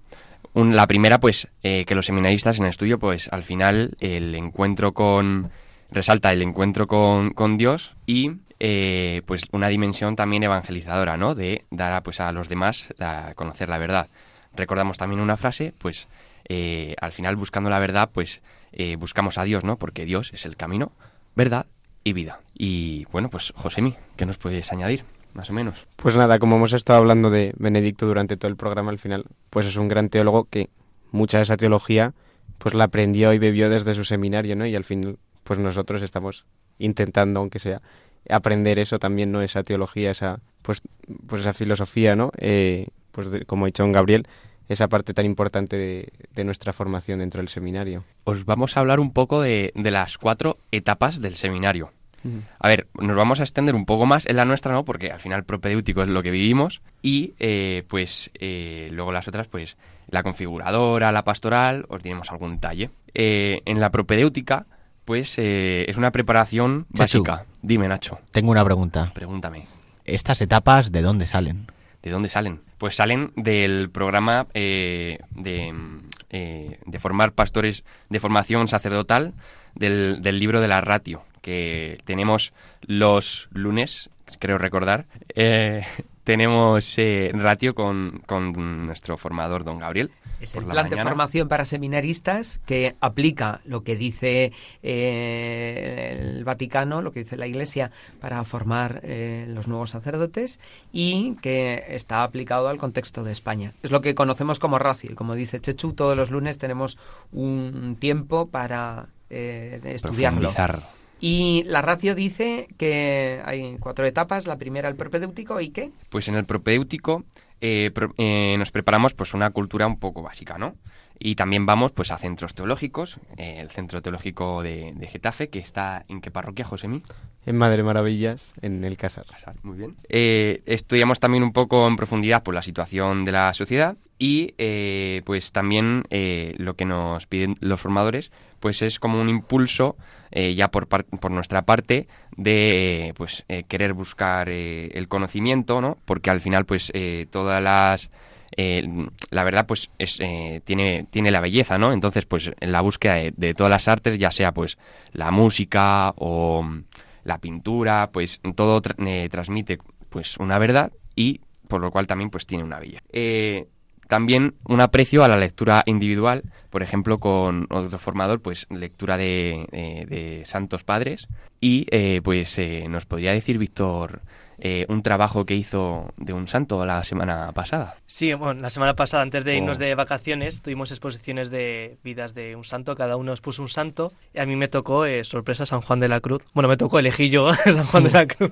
La primera, pues, eh, que los seminaristas en el estudio, pues, al final, el encuentro con resalta el encuentro con, con Dios y eh, pues una dimensión también evangelizadora, ¿no? De dar a, pues, a los demás a conocer la verdad. Recordamos también una frase, pues eh, al final buscando la verdad, pues eh, buscamos a Dios, ¿no? Porque Dios es el camino, verdad y vida. Y bueno, pues Josemi, ¿qué nos puedes añadir? Más o menos. Pues nada, como hemos estado hablando de Benedicto durante todo el programa, al final, pues es un gran teólogo que mucha de esa teología pues la aprendió y bebió desde su seminario, ¿no? Y al final pues nosotros estamos intentando, aunque sea, aprender eso también, ¿no? Esa teología, esa, pues, pues esa filosofía, ¿no? Eh, pues de, como ha dicho don Gabriel, esa parte tan importante de, de, nuestra formación dentro del seminario. Os vamos a hablar un poco de, de las cuatro etapas del seminario. A ver, nos vamos a extender un poco más en la nuestra, ¿no? Porque al final propedéutico es lo que vivimos y eh, pues eh, luego las otras, pues la configuradora, la pastoral, os diremos algún detalle. Eh, en la propedéutica pues eh, es una preparación básica. Dime, Nacho. Tengo una pregunta. Pregúntame. ¿Estas etapas de dónde salen? ¿De dónde salen? Pues salen del programa eh, de, eh, de, formar pastores de formación sacerdotal del, del, libro de la ratio, que tenemos los lunes, creo recordar. Eh, tenemos ratio con, con nuestro formador, don Gabriel. Es el plan mañana. de formación para seminaristas que aplica lo que dice eh, el Vaticano, lo que dice la Iglesia para formar eh, los nuevos sacerdotes y que está aplicado al contexto de España. Es lo que conocemos como ratio. Y como dice Chechu, todos los lunes tenemos un tiempo para eh, estudiarlo. Y la ratio dice que hay cuatro etapas. La primera, el propedéutico, ¿y qué? Pues en el propedéutico eh, pro, eh, nos preparamos pues una cultura un poco básica, ¿no? Y también vamos pues a centros teológicos, eh, el Centro Teológico de, de Getafe, que está en qué parroquia, Josemi? En Madre Maravillas, en el Casar. muy bien. Eh, estudiamos también un poco en profundidad pues, la situación de la sociedad y eh, pues también eh, lo que nos piden los formadores pues es como un impulso eh, ya por, par- por nuestra parte de pues querer buscar eh, el conocimiento, ¿no? Porque al final pues eh, todas las eh, la verdad pues es, eh, tiene, tiene la belleza, ¿no? Entonces pues en la búsqueda de, todas las artes, ya sea pues la música o la pintura, pues todo eh, transmite pues una verdad y por lo cual también pues tiene una belleza. También un aprecio a la lectura individual, por ejemplo, con otro formador, pues lectura de, de Santos Padres. Y pues nos podría decir, Víctor, eh, un trabajo que hizo de un santo la semana pasada. Sí, bueno, la semana pasada, antes de irnos Oh. de vacaciones, tuvimos exposiciones de vidas de un santo, cada uno nos puso un santo, y a mí me tocó, eh, sorpresa, San Juan de la Cruz. Bueno, me tocó, elegí yo San Juan de la Cruz.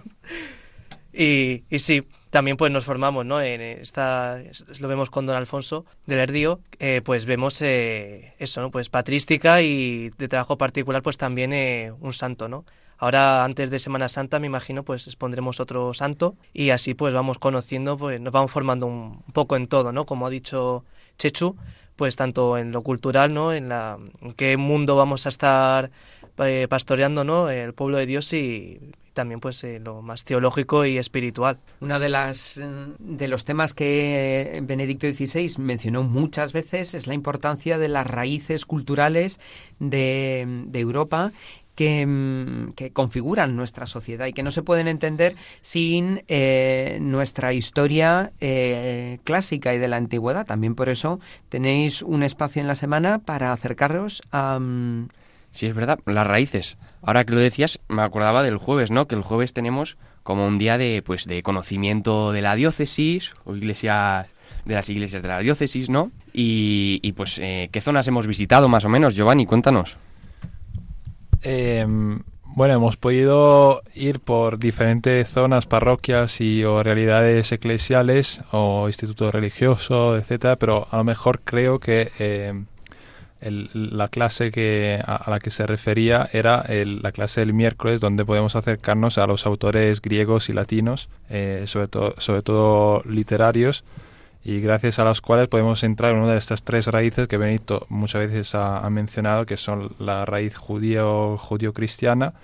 Y, y sí, también pues nos formamos, ¿no? En esta, es- lo vemos con don Alfonso del Erdío, eh, pues vemos eh, eso, ¿no? Pues patrística y de trabajo particular pues también eh, un santo, ¿no? Ahora, antes de Semana Santa, me imagino, pues expondremos otro santo y así pues vamos conociendo, pues nos vamos formando un poco en todo, ¿no? Como ha dicho Chechu, pues tanto en lo cultural, ¿no? En, la, en qué mundo vamos a estar eh, pastoreando, ¿no? El pueblo de Dios y también pues eh, lo más teológico y espiritual. Uno de, las, eh, de los temas que Benedicto XVI mencionó muchas veces es la importancia de las raíces culturales de, de Europa que, mm, que configuran nuestra sociedad y que no se pueden entender sin eh, nuestra historia eh, clásica y de la antigüedad. También por eso tenéis un espacio en la semana para acercaros a... mm, Sí, es verdad, las raíces. Ahora que lo decías, me acordaba del jueves, ¿no? Que el jueves tenemos como un día de, pues, de conocimiento de la diócesis o iglesias de las iglesias de la diócesis, ¿no? Y, y, pues, eh, ¿qué zonas hemos visitado más o menos? Giovanni, cuéntanos. Eh, bueno, hemos podido ir por diferentes zonas, parroquias y o realidades eclesiales o institutos religiosos, etcétera, pero a lo mejor creo que eh, el- la clase que a, la que se refería era el- la clase del miércoles, donde podemos acercarnos a los autores griegos y latinos, eh, sobre todo literarios, y gracias a las cuales podemos entrar en una de estas tres raíces que Benito muchas veces ha, mencionado, que son la raíz judío judío-cristiana,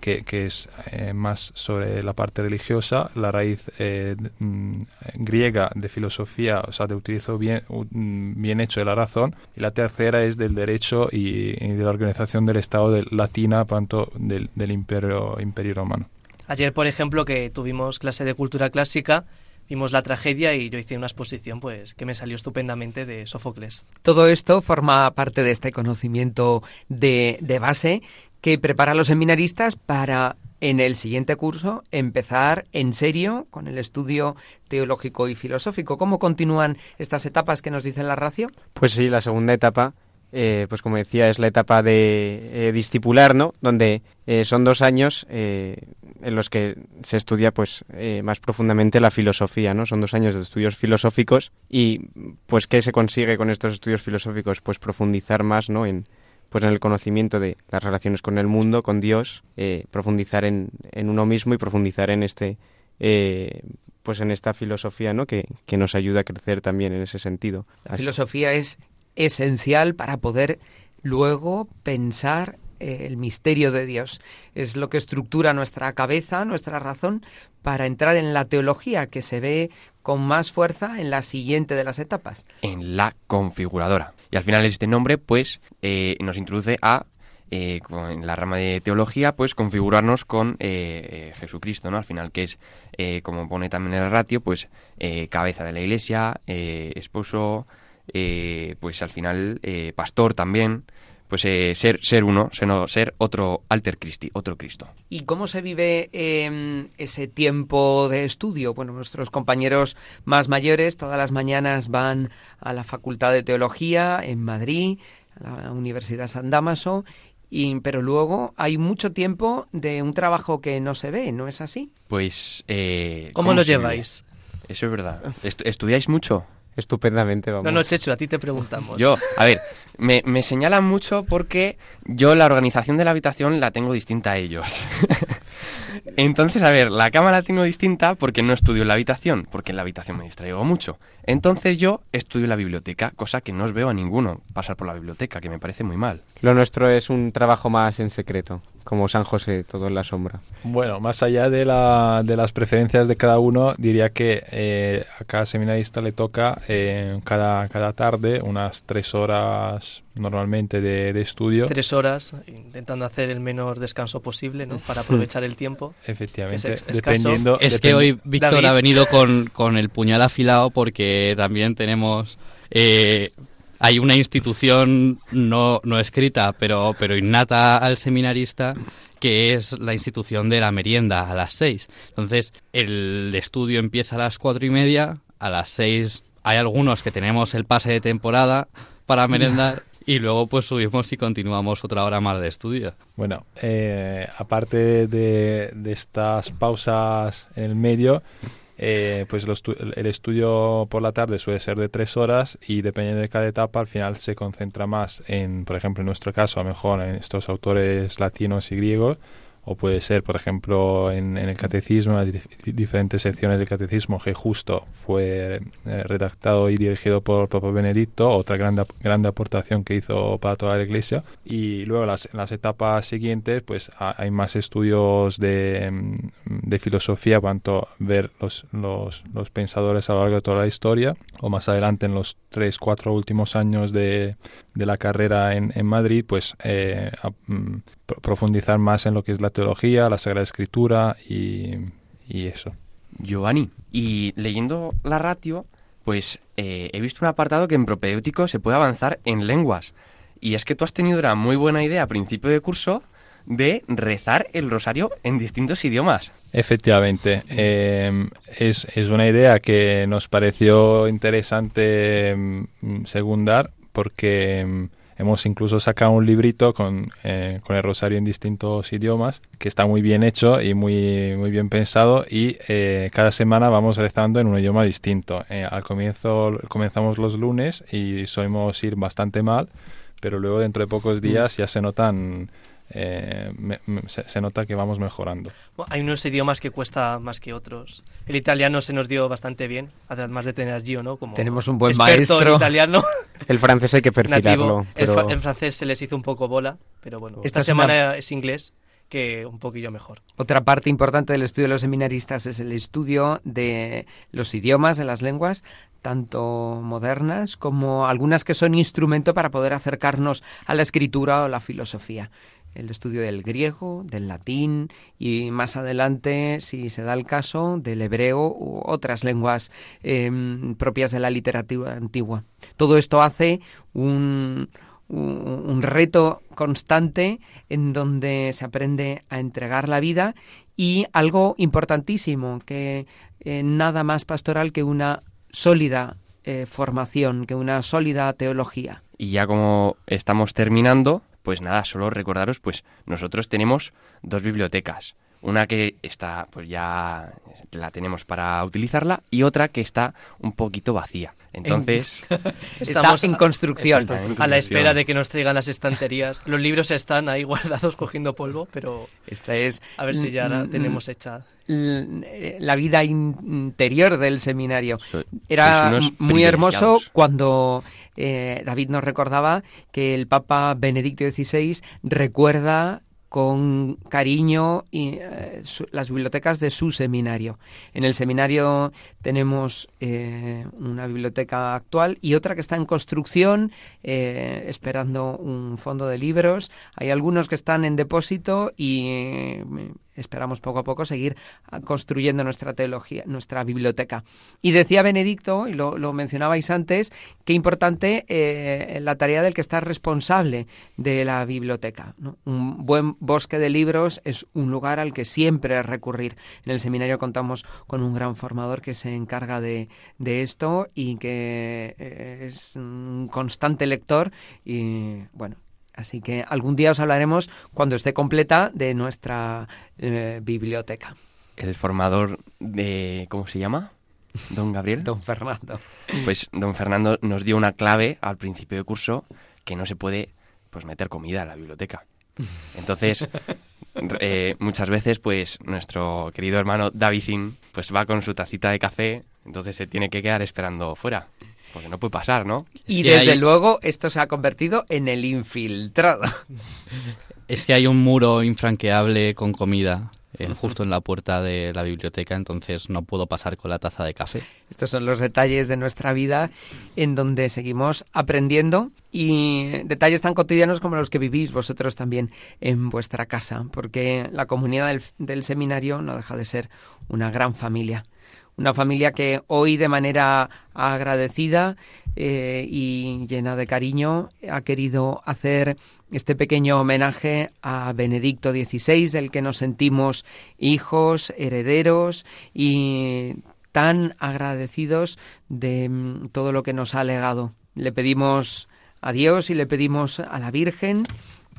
que, que es eh, más sobre la parte religiosa, la raíz eh, mm, griega de filosofía, o sea, de utilizo bien, mm, bien hecho de la razón, y la tercera es del derecho y, y de la organización del Estado de latina, tanto del, del imperio, imperio romano. Ayer, por ejemplo, que tuvimos clase de cultura clásica, vimos la tragedia y yo hice una exposición pues que me salió estupendamente de Sófocles. Todo esto forma parte de este conocimiento de, de base que prepara a los seminaristas para en el siguiente curso empezar en serio con el estudio teológico y filosófico. ¿Cómo continúan estas etapas que nos dice la ratio? Pues sí, la segunda etapa, eh, pues como decía, es la etapa de eh, discipular, ¿no? Donde eh, son dos años eh, en los que se estudia pues eh, más profundamente la filosofía, ¿no? Son dos años de estudios filosóficos y pues ¿qué se consigue con estos estudios filosóficos? Pues profundizar más, ¿no? En, pues en el conocimiento de las relaciones con el mundo, con Dios, eh, profundizar en, en uno mismo y profundizar en este eh, pues en esta filosofía ¿no? que, que nos ayuda a crecer también en ese sentido. La filosofía es esencial para poder luego pensar el misterio de Dios. Es lo que estructura nuestra cabeza, nuestra razón, para entrar en la teología que se ve con más fuerza en la siguiente de las etapas. En la configuradora. Y al final este nombre, pues, eh, nos introduce a, eh, en la rama de teología, pues, configurarnos con eh, Jesucristo, ¿no? Al final, que es, como pone también el ratio, pues, cabeza de la iglesia, esposo, pues, al final, pastor también, pues, eh, ser, ser uno, ser, ser otro alter Christi, otro Cristo. ¿Y cómo se vive eh, ese tiempo de estudio? Bueno, nuestros compañeros más mayores todas las mañanas van a la Facultad de Teología en Madrid, a la Universidad San Damaso, y, pero luego hay mucho tiempo de un trabajo que no se ve, ¿no es así? Pues... Eh, ¿Cómo lo vive? lleváis? Eso es verdad. Estu- ¿Estudiáis mucho? Estupendamente, vamos. No, no, Checho, a ti te preguntamos. Yo, a ver, me, me señalan mucho porque yo la organización de la habitación la tengo distinta a ellos. Entonces, a ver, la cama la tengo distinta porque no estudio en la habitación, porque en la habitación me distraigo mucho. Entonces yo estudio en la biblioteca, cosa que no os veo a ninguno pasar por la biblioteca, que me parece muy mal. Lo nuestro es un trabajo más en secreto, como San José, todo en la sombra. Bueno, más allá de, la, de las preferencias de cada uno, diría que eh, a cada seminarista le toca eh, cada, cada tarde unas tres horas normalmente de, de estudio. Tres horas, intentando hacer el menor descanso posible, ¿no? Para aprovechar el tiempo. Efectivamente, es dependiendo... Es que hoy Víctor David. ha venido con, con el puñal afilado porque también tenemos... eh, hay una institución no, no escrita, pero, pero innata al seminarista, que es la institución de la merienda a las seis. Entonces, el estudio empieza a las cuatro y media, a las seis hay algunos que tenemos el pase de temporada para merendar y luego pues subimos y continuamos otra hora más de estudio. Bueno, eh, aparte de, de estas pausas en el medio, eh, pues el estudio por la tarde suele ser de tres horas y dependiendo de cada etapa, al final se concentra más en, por ejemplo, en nuestro caso, a lo mejor en estos autores latinos y griegos, o puede ser, por ejemplo, en, en el catecismo, las dif- diferentes secciones del catecismo, que justo fue eh, redactado y dirigido por Papa Benedicto, otra gran, gran aportación que hizo para toda la Iglesia. Y luego las, en las etapas siguientes, pues ha- hay más estudios de, mm, de filosofía, cuanto ver los, los, los pensadores a lo largo de toda la historia, o más adelante en los tres, cuatro últimos años de, de la carrera en, en Madrid, pues eh, a- mm, profundizar más en lo que es la teología, la Sagrada Escritura y, y eso. Giovanni. Y leyendo la ratio, pues eh, he visto un apartado que en propedéutico se puede avanzar en lenguas. Y es que tú has tenido una muy buena idea a principio de curso de rezar el rosario en distintos idiomas. Efectivamente, eh, es, es una idea que nos pareció interesante secundar porque mm, hemos incluso sacado un librito con, eh, con el rosario en distintos idiomas que está muy bien hecho y muy, muy bien pensado y eh, cada semana vamos rezando en un idioma distinto. Eh, al comienzo comenzamos los lunes y solemos ir bastante mal, pero luego dentro de pocos días ya se notan... eh, me- me- se- se nota que vamos mejorando. Bueno, Hay unos idiomas que cuesta más que otros. El italiano se nos dio bastante bien, además de tener a Gio, ¿no? Como Tenemos un buen maestro. En italiano. El francés hay que perfilarlo. El, pero- fra- el francés se les hizo un poco bola, pero bueno. Esta Esta, es una- semana es inglés, que un poquillo mejor. Otra parte importante del estudio de los seminaristas es el estudio de los idiomas, de las lenguas, tanto modernas como algunas que son instrumento para poder acercarnos a la escritura o la filosofía. El estudio del griego, del latín y más adelante, si se da el caso, del hebreo u otras lenguas em, propias de la literatura antigua. Todo esto hace un, reto constante en donde se aprende a entregar la vida y algo importantísimo, que eh, nada más pastoral que una sólida eh, formación, que una sólida teología. Y ya como estamos terminando, pues nada, solo recordaros, pues nosotros tenemos dos bibliotecas. Una que está, pues ya la tenemos para utilizarla y otra que está un poquito vacía. Entonces, Está en construcción. está Está en a la espera de que nos traigan las estanterías. Los libros están ahí guardados cogiendo polvo, pero Esta es a ver si ya la mm, tenemos hecha. eh, la vida in- interior del seminario. Era muy hermoso cuando eh, David nos recordaba que el Papa Benedicto XVI recuerda con cariño eh, las bibliotecas de su seminario. En el seminario tenemos eh, una biblioteca actual y otra que está en construcción, esperando un fondo de libros. Hay algunos que están en depósito y esperamos poco a poco seguir ah, construyendo nuestra teología, nuestra biblioteca. Y decía Benedicto, y lo, lo mencionabais antes, qué importante eh, la tarea del que está responsable de la biblioteca. Un buen bosque de libros es un lugar al que siempre recurrir. En el seminario contamos con un gran formador que se encarga de, de esto y que eh, es un constante lector y bueno. Así que algún día os hablaremos cuando esté completa de nuestra eh, biblioteca. el formador de... ¿Cómo se llama? don Gabriel. Don Fernando. Pues don Fernando nos dio una clave al principio de curso que no se puede pues meter comida en la biblioteca. Entonces, eh, muchas veces, pues nuestro querido hermano Davidín, pues va con su tacita de café, entonces se tiene que quedar esperando fuera. Porque no puede pasar, ¿no? Y desde luego esto se ha convertido en el infiltrado. Es que hay un muro infranqueable con comida justo en la puerta de la biblioteca, entonces no puedo pasar con la taza de café. Estos son los detalles de nuestra vida en donde seguimos aprendiendo y detalles tan cotidianos como los que vivís vosotros también en vuestra casa, porque la comunidad del, seminario no deja de ser una gran familia una familia que hoy de manera agradecida eh, y llena de cariño ha querido hacer este pequeño homenaje a Benedicto XVI, del que nos sentimos hijos, herederos y tan agradecidos de mm, todo lo que nos ha legado. Le pedimos a Dios y le pedimos a la Virgen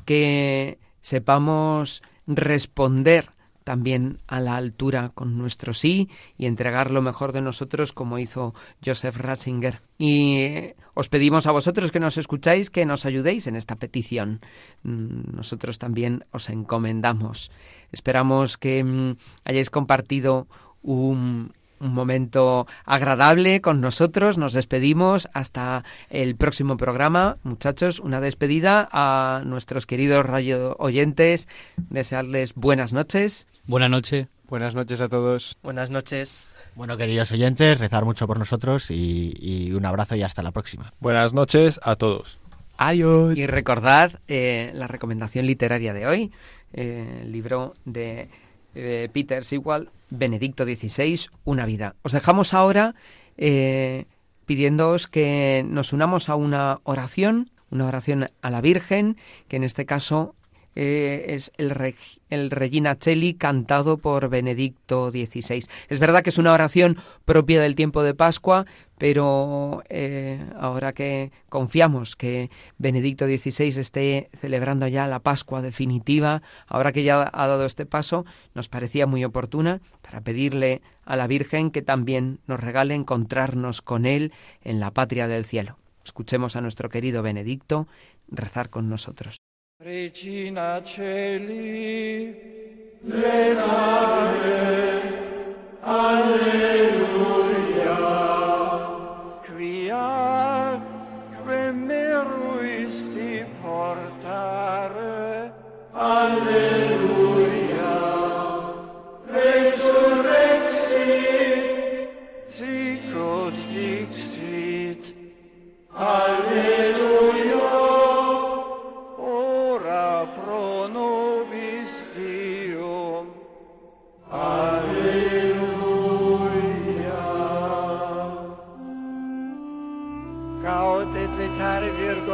que sepamos responder también a la altura con nuestro sí y entregar lo mejor de nosotros como hizo Joseph Ratzinger. Y eh, os pedimos a vosotros que nos escucháis que nos ayudéis en esta petición. Mm, nosotros también os encomendamos. Esperamos que mm, hayáis compartido un, un momento agradable con nosotros. Nos despedimos hasta el próximo programa. Muchachos, una despedida a nuestros queridos radio oyentes. Desearles buenas noches. Buenas noches. Buenas noches a todos. Buenas noches. Bueno, queridos oyentes, rezar mucho por nosotros y, un abrazo y hasta la próxima. Buenas noches a todos. Adiós. Y recordad eh, la recomendación literaria de hoy, eh, el libro de eh, Peter Sewell, Benedicto XVI, Una vida. Os dejamos ahora eh, pidiéndoos que nos unamos a una oración, una oración a la Virgen, que en este caso eh, es el, el Regina Cheli cantado por Benedicto XVI. Es verdad que es una oración propia del tiempo de Pascua, pero eh, ahora que confiamos que Benedicto XVI esté celebrando ya la Pascua definitiva, ahora que ya ha dado este paso, nos parecía muy oportuna para pedirle a la Virgen que también nos regale encontrarnos con Él en la patria del cielo. Escuchemos a nuestro querido Benedicto rezar con nosotros. Regina Celi, Letare, Alleluia. Quia, que meruisti portare, Alleluia.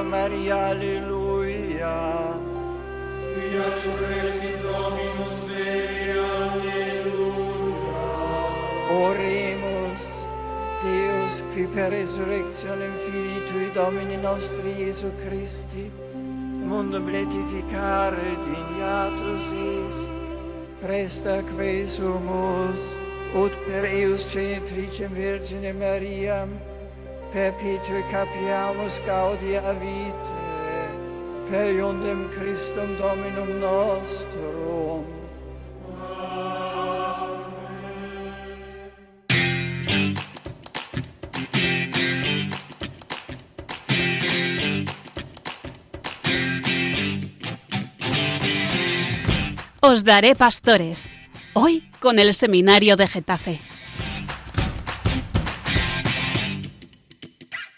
Maria, alleluia. Quia surrexit Dominus Dei, alleluia. Oremus, Deus, qui per resurrectionem Filii Tui Domini nostri Iesu Christi, mundum letificare dignatus is, presta que sumus, ut per eus genitricem Virgine Mariam, perpetue capiamus gaudia vitae, per iundem Christum Dominum nostrum. Os daré pastores, hoy con el Seminario de Getafe.